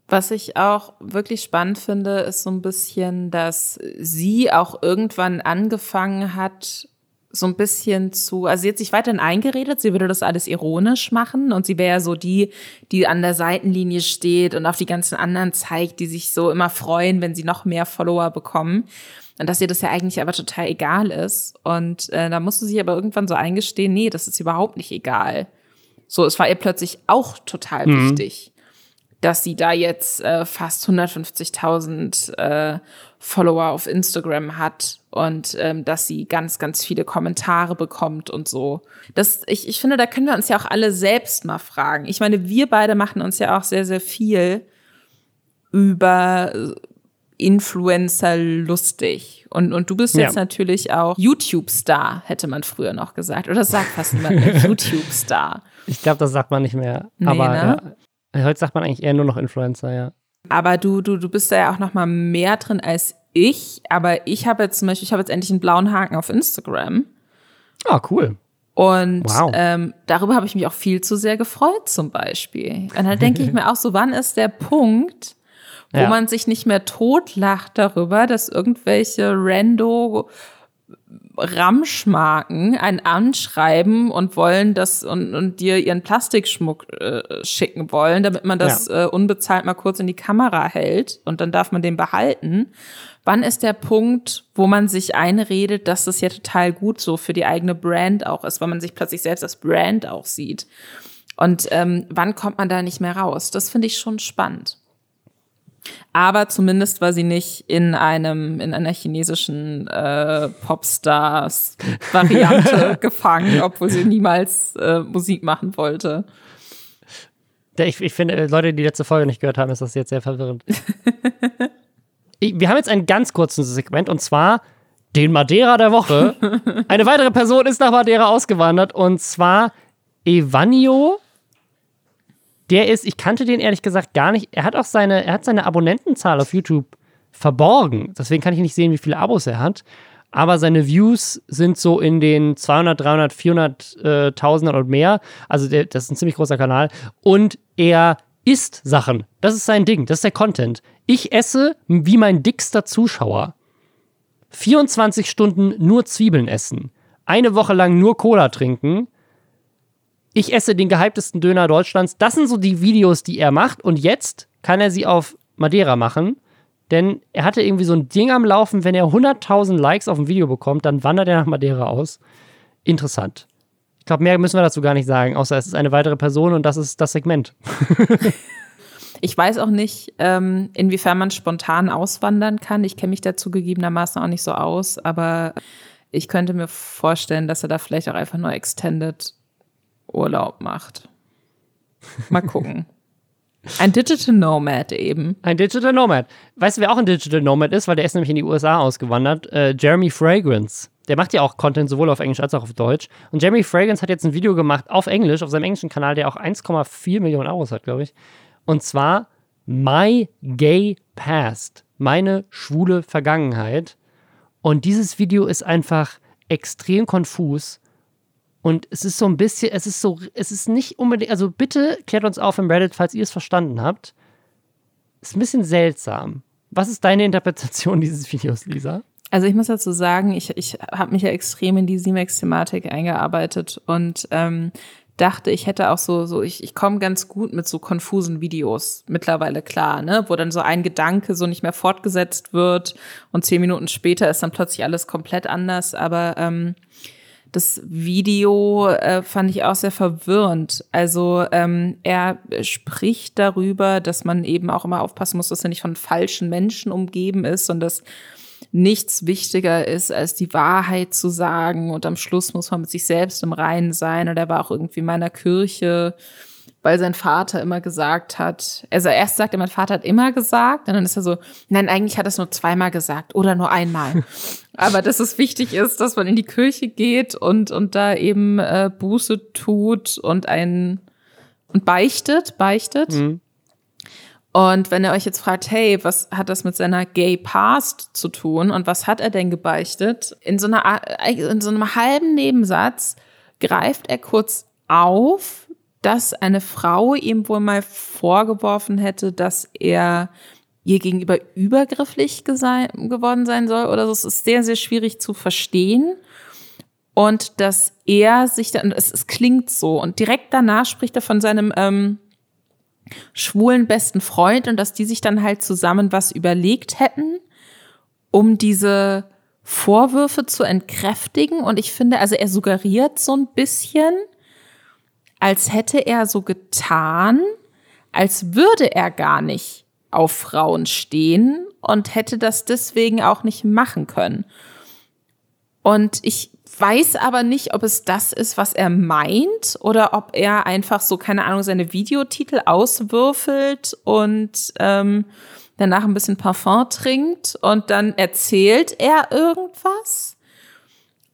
Was ich auch wirklich spannend finde, ist so ein bisschen, dass sie auch irgendwann angefangen hat, so ein bisschen zu, also sie hat sich weiterhin eingeredet, sie würde das alles ironisch machen und sie wäre so die, die an der Seitenlinie steht und auf die ganzen anderen zeigt, die sich so immer freuen, wenn sie noch mehr Follower bekommen. Und dass ihr das ja eigentlich aber total egal ist. Und äh, da musste sie aber irgendwann so eingestehen, nee, das ist überhaupt nicht egal. So, es war ihr plötzlich auch total mhm. wichtig dass sie da jetzt äh, fast 150.000 äh, Follower auf Instagram hat und ähm, dass sie ganz, ganz viele Kommentare bekommt und so. Das, ich, ich finde, da können wir uns ja auch alle selbst mal fragen. Ich meine, wir beide machen uns ja auch sehr, sehr viel über Influencer lustig. Und, und du bist jetzt ja. natürlich auch YouTube-Star, hätte man früher noch gesagt. Oder sagt fast niemand mehr [laughs] YouTube-Star. Ich glaube, das sagt man nicht mehr. Nee, Aber ne? ja. Heute sagt man eigentlich eher nur noch Influencer, ja. Aber du, du, du bist da ja auch noch mal mehr drin als ich. Aber ich habe jetzt zum Beispiel, ich habe jetzt endlich einen blauen Haken auf Instagram. Ah, cool. Und wow. ähm, darüber habe ich mich auch viel zu sehr gefreut, zum Beispiel. Und dann denke ich [laughs] mir auch so, wann ist der Punkt, wo ja. man sich nicht mehr totlacht darüber, dass irgendwelche Rando Ramschmarken ein anschreiben und wollen das und, und dir ihren Plastikschmuck äh, schicken wollen, damit man das ja. äh, unbezahlt mal kurz in die Kamera hält und dann darf man den behalten. Wann ist der Punkt, wo man sich einredet, dass das ja total gut so für die eigene Brand auch ist, weil man sich plötzlich selbst als Brand auch sieht? Und ähm, wann kommt man da nicht mehr raus? Das finde ich schon spannend. Aber zumindest war sie nicht in einem, in einer chinesischen äh, Popstars-Variante [laughs] gefangen, obwohl sie niemals äh, Musik machen wollte. Ich, ich finde, Leute, die letzte Folge nicht gehört haben, ist das jetzt sehr verwirrend. [laughs] wir haben jetzt ein ganz kurzes Segment und zwar den Madeira der Woche. [laughs] Eine weitere Person ist nach Madeira ausgewandert und zwar Evanio der ist, ich kannte den ehrlich gesagt gar nicht. Er hat auch seine, er hat seine Abonnentenzahl auf YouTube verborgen. Deswegen kann ich nicht sehen, wie viele Abos er hat. Aber seine Views sind so in den 200, 300, 400 äh, Tausender und mehr. Also der, das ist ein ziemlich großer Kanal. Und er isst Sachen. Das ist sein Ding. Das ist der Content. Ich esse wie mein dickster Zuschauer. 24 Stunden nur Zwiebeln essen. Eine Woche lang nur Cola trinken ich esse den gehyptesten Döner Deutschlands. Das sind so die Videos, die er macht. Und jetzt kann er sie auf Madeira machen. Denn er hatte irgendwie so ein Ding am Laufen, wenn er 100.000 Likes auf ein Video bekommt, dann wandert er nach Madeira aus. Interessant. Ich glaube, mehr müssen wir dazu gar nicht sagen, außer es ist eine weitere Person und das ist das Segment. [laughs] ich weiß auch nicht, ähm, inwiefern man spontan auswandern kann. Ich kenne mich dazu gegebenermaßen auch nicht so aus, aber ich könnte mir vorstellen, dass er da vielleicht auch einfach nur Extended Urlaub macht. Mal gucken. [laughs] Ein Digital Nomad eben. Ein Digital Nomad. Weißt du, wer auch ein Digital Nomad ist? Weil der ist nämlich in die USA ausgewandert. Äh, Jeremy Fragrance. Der macht ja auch Content sowohl auf Englisch als auch auf Deutsch. Und Jeremy Fragrance hat jetzt ein Video gemacht auf Englisch, auf seinem englischen Kanal, der auch 1,4 Millionen Euros hat, glaube ich. Und zwar My Gay Past. Meine schwule Vergangenheit. Und dieses Video ist einfach extrem konfus und es ist so ein bisschen, es ist so, es ist nicht unbedingt, also bitte klärt uns auf im Reddit, falls ihr es verstanden habt. Ist ein bisschen seltsam. Was ist deine Interpretation [laughs] dieses Videos, Lisa? Also ich muss dazu sagen, ich, ich habe mich ja extrem in die Simex-Thematik eingearbeitet und ähm, dachte, ich hätte auch so, so ich, ich komme ganz gut mit so konfusen Videos mittlerweile klar, ne, wo dann so ein Gedanke so nicht mehr fortgesetzt wird und zehn Minuten später ist dann plötzlich alles komplett anders. Aber ähm, das Video äh, fand ich auch sehr verwirrend. Also ähm, er spricht darüber, dass man eben auch immer aufpassen muss, dass er nicht von falschen Menschen umgeben ist und dass nichts wichtiger ist, als die Wahrheit zu sagen. Und am Schluss muss man mit sich selbst im Reinen sein. Und er war auch irgendwie in meiner Kirche weil sein Vater immer gesagt hat, also erst sagt er, mein Vater hat immer gesagt, und dann ist er so, nein, eigentlich hat er es nur zweimal gesagt oder nur einmal. [laughs] Aber dass es wichtig ist, dass man in die Kirche geht und, und da eben äh, Buße tut und ein und beichtet, beichtet. Mhm. Und wenn ihr euch jetzt fragt, hey, was hat das mit seiner Gay Past zu tun und was hat er denn gebeichtet? In so einer, in so einem halben Nebensatz greift er kurz auf, dass eine Frau ihm wohl mal vorgeworfen hätte, dass er ihr gegenüber übergrifflich geworden sein soll oder so. Es ist sehr, sehr schwierig zu verstehen. Und dass er sich dann, es, es klingt so. Und direkt danach spricht er von seinem ähm, schwulen besten Freund und dass die sich dann halt zusammen was überlegt hätten, um diese Vorwürfe zu entkräftigen. Und ich finde, also er suggeriert so ein bisschen, als hätte er so getan, als würde er gar nicht auf Frauen stehen und hätte das deswegen auch nicht machen können. Und ich weiß aber nicht, ob es das ist, was er meint, oder ob er einfach so, keine Ahnung, seine Videotitel auswürfelt und ähm, danach ein bisschen Parfum trinkt und dann erzählt er irgendwas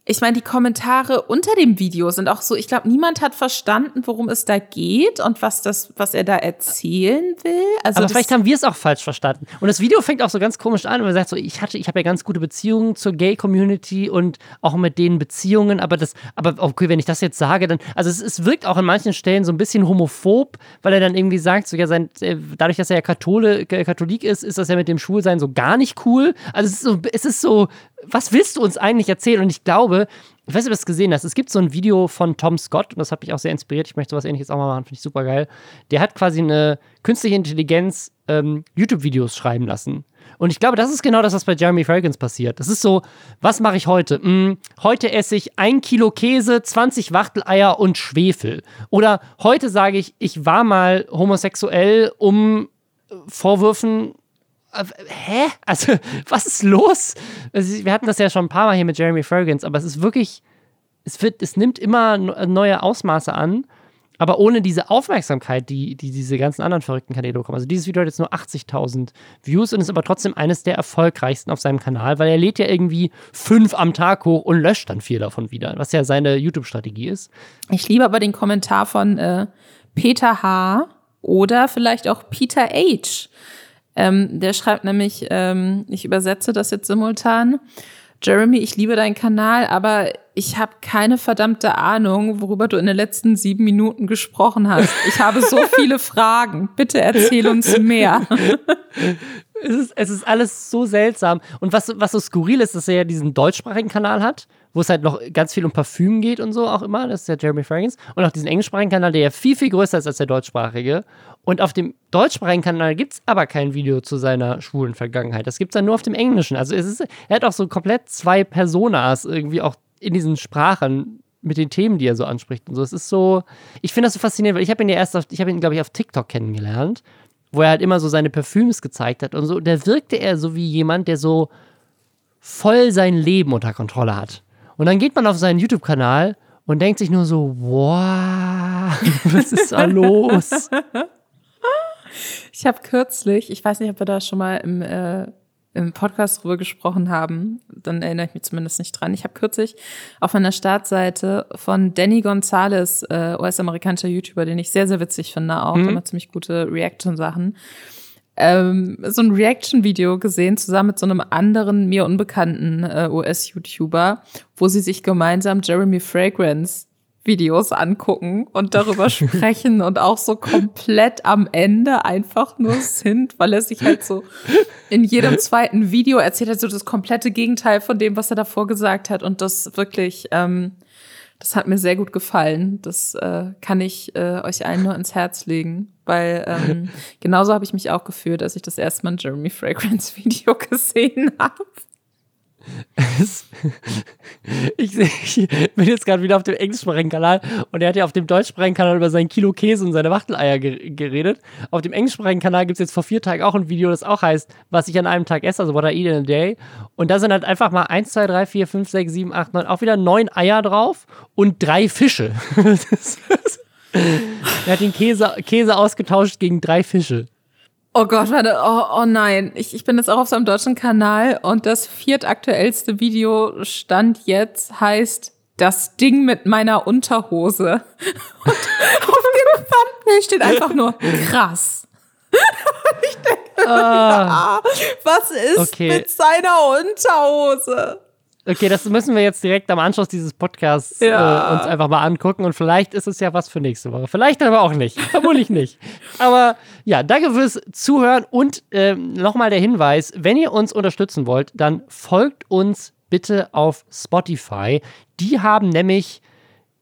ich meine, die Kommentare unter dem Video sind auch so, ich glaube, niemand hat verstanden, worum es da geht und was das, was er da erzählen will. Also Aber vielleicht haben wir es auch falsch verstanden. Und das Video fängt auch so ganz komisch an, und er sagt so, ich hatte, ich habe ja ganz gute Beziehungen zur Gay-Community und auch mit denen Beziehungen, aber das, aber okay, wenn ich das jetzt sage, dann, also es, es wirkt auch an manchen Stellen so ein bisschen homophob, weil er dann irgendwie sagt, so ja, sein, äh, dadurch, dass er ja Kathole, Katholik ist, ist das ja mit dem Schwulsein so gar nicht cool. Also es ist so, es ist so was willst du uns eigentlich erzählen? Und ich glaube, ich weiß nicht, ob du das gesehen hast. Es gibt so ein Video von Tom Scott, und das hat mich auch sehr inspiriert. Ich möchte sowas ähnliches auch mal machen, finde ich super geil. Der hat quasi eine künstliche Intelligenz ähm, YouTube-Videos schreiben lassen. Und ich glaube, das ist genau das, was bei Jeremy Fragrance passiert. Das ist so, was mache ich heute? Hm, heute esse ich ein Kilo Käse, 20 Wachteleier und Schwefel. Oder heute sage ich, ich war mal homosexuell, um Vorwürfen äh, hä? Also, [laughs] was ist los? Wir hatten das ja schon ein paar Mal hier mit Jeremy Fergans, aber es ist wirklich, es wird, es nimmt immer neue Ausmaße an aber ohne diese Aufmerksamkeit, die, die diese ganzen anderen verrückten Kanäle bekommen. Also dieses Video hat jetzt nur 80.000 Views und ist aber trotzdem eines der erfolgreichsten auf seinem Kanal, weil er lädt ja irgendwie fünf am Tag hoch und löscht dann vier davon wieder, was ja seine YouTube-Strategie ist. Ich liebe aber den Kommentar von äh, Peter H. oder vielleicht auch Peter H. Ähm, der schreibt nämlich, ähm, ich übersetze das jetzt simultan, Jeremy, ich liebe deinen Kanal, aber ich habe keine verdammte Ahnung, worüber du in den letzten sieben Minuten gesprochen hast. Ich habe so [laughs] viele Fragen. Bitte erzähl uns mehr. [laughs] es, ist, es ist alles so seltsam. Und was, was so skurril ist, dass er ja diesen deutschsprachigen Kanal hat, wo es halt noch ganz viel um Parfüm geht und so auch immer. Das ist ja Jeremy Fragrance. Und auch diesen englischsprachigen Kanal, der ja viel, viel größer ist als der deutschsprachige. Und auf dem deutschsprachigen Kanal gibt es aber kein Video zu seiner schwulen Vergangenheit. Das gibt es dann nur auf dem englischen. Also es ist, er hat auch so komplett zwei Personas irgendwie auch in diesen Sprachen mit den Themen, die er so anspricht und so. Es ist so, ich finde das so faszinierend, weil ich habe ihn ja erst auf, ich habe ihn, glaube ich, auf TikTok kennengelernt, wo er halt immer so seine Parfüms gezeigt hat und so. Da wirkte er so wie jemand, der so voll sein Leben unter Kontrolle hat. Und dann geht man auf seinen YouTube-Kanal und denkt sich nur so, wow, [laughs] was ist da los? [laughs] Ich habe kürzlich, ich weiß nicht, ob wir da schon mal im, äh, im Podcast drüber gesprochen haben, dann erinnere ich mich zumindest nicht dran. Ich habe kürzlich auf einer Startseite von Danny Gonzalez, äh, US-amerikanischer YouTuber, den ich sehr, sehr witzig finde auch, mhm. der macht ziemlich gute Reaction-Sachen, ähm, so ein Reaction-Video gesehen, zusammen mit so einem anderen, mir unbekannten äh, US-YouTuber, wo sie sich gemeinsam Jeremy Fragrance Videos angucken und darüber [laughs] sprechen und auch so komplett am Ende einfach nur sind, weil er sich halt so in jedem zweiten Video erzählt hat, so das komplette Gegenteil von dem, was er davor gesagt hat und das wirklich, ähm, das hat mir sehr gut gefallen. Das äh, kann ich äh, euch allen nur ins Herz legen, weil ähm, [laughs] genauso habe ich mich auch gefühlt, als ich das erste Mal ein Jeremy Fragrance Video [laughs] gesehen habe. Ich, ich, bin jetzt gerade wieder auf dem englischsprachigen Kanal und er hat ja auf dem deutschsprachigen Kanal über sein Kilo Käse und seine Wachteleier geredet. Auf dem englischsprachigen Kanal gibt es jetzt vor vier Tagen auch ein Video, das auch heißt, was ich an einem Tag esse, also what I eat in a day. Und da sind halt einfach mal 1, 2, 3, 4, 5, 6, 7, 8, 9, auch wieder neun Eier drauf und drei Fische. [laughs] er hat den Käse, Käse ausgetauscht gegen drei Fische. Oh Gott, warte, oh, oh nein. Ich, ich bin jetzt auch auf seinem deutschen Kanal und das viertaktuellste Video stand jetzt heißt das Ding mit meiner Unterhose. Und [laughs] auf dem Thumbnail steht einfach nur krass. [laughs] ich denke, ah, was ist okay. mit seiner Unterhose? Okay, das müssen wir jetzt direkt am Anschluss dieses Podcasts ja. äh, uns einfach mal angucken und vielleicht ist es ja was für nächste Woche. Vielleicht aber auch nicht. Vermutlich nicht. [laughs] Aber ja, danke fürs Zuhören und äh, nochmal der Hinweis, wenn ihr uns unterstützen wollt, dann folgt uns bitte auf Spotify. Die haben nämlich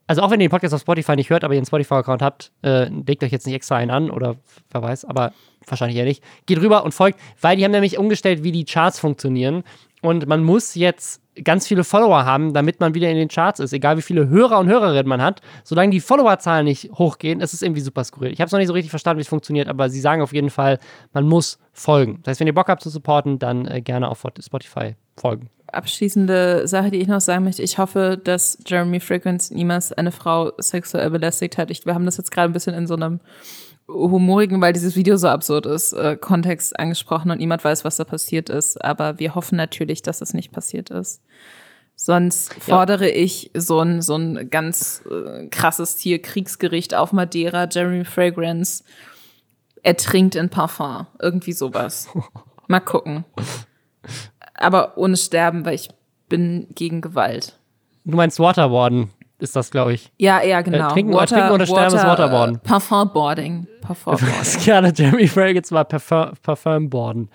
also auch wenn ihr den Podcast auf Spotify nicht hört, aber ihr einen Spotify-Account habt, äh, legt euch jetzt nicht extra einen an oder wer weiß, aber wahrscheinlich eher nicht. Geht rüber und folgt, weil die haben nämlich umgestellt, wie die Charts funktionieren. Und man muss jetzt ganz viele Follower haben, damit man wieder in den Charts ist. Egal wie viele Hörer und Hörerinnen man hat, solange die Followerzahlen nicht hochgehen, ist es irgendwie super skurril. Ich habe es noch nicht so richtig verstanden, wie es funktioniert, aber sie sagen auf jeden Fall, man muss folgen. Das heißt, wenn ihr Bock habt zu supporten, dann äh, gerne auf Spotify folgen. Abschließende Sache, die ich noch sagen möchte. Ich hoffe, dass Jeremy Fragrance niemals eine Frau sexuell belästigt hat. Ich, wir haben das jetzt gerade ein bisschen in so einem humorigen, weil dieses Video so absurd ist, äh, Kontext angesprochen und niemand weiß, was da passiert ist. Aber wir hoffen natürlich, dass es nicht passiert ist. Sonst fordere ja. ich so ein, so ein ganz äh, krasses Tier, Kriegsgericht auf Madeira, Jeremy Fragrance, ertrinkt in Parfum. Irgendwie sowas. [laughs] Mal gucken. Aber ohne Sterben, weil ich bin gegen Gewalt. Du meinst Waterboarden? Ist das, glaube ich. Ja, ja, genau. Äh, trinken, Water, trinken oder sterben Water, ist Waterboarden. Äh, Parfumboarding. Parfumboarding. gerne Jeremy Fragrance mal Parfum, Parfumboarden.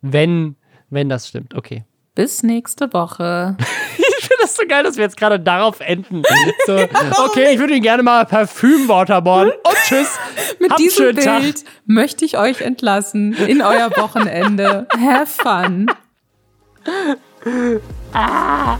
Wenn, wenn das stimmt. Okay. Bis nächste Woche. [laughs] ich finde das so geil, dass wir jetzt gerade darauf enden. So, [laughs] okay, ich würde ihn gerne mal Parfüm waterboarden. [laughs] Und tschüss. Mit Habt diesem Bild Tag. möchte ich euch entlassen in euer Wochenende. Have fun. ah.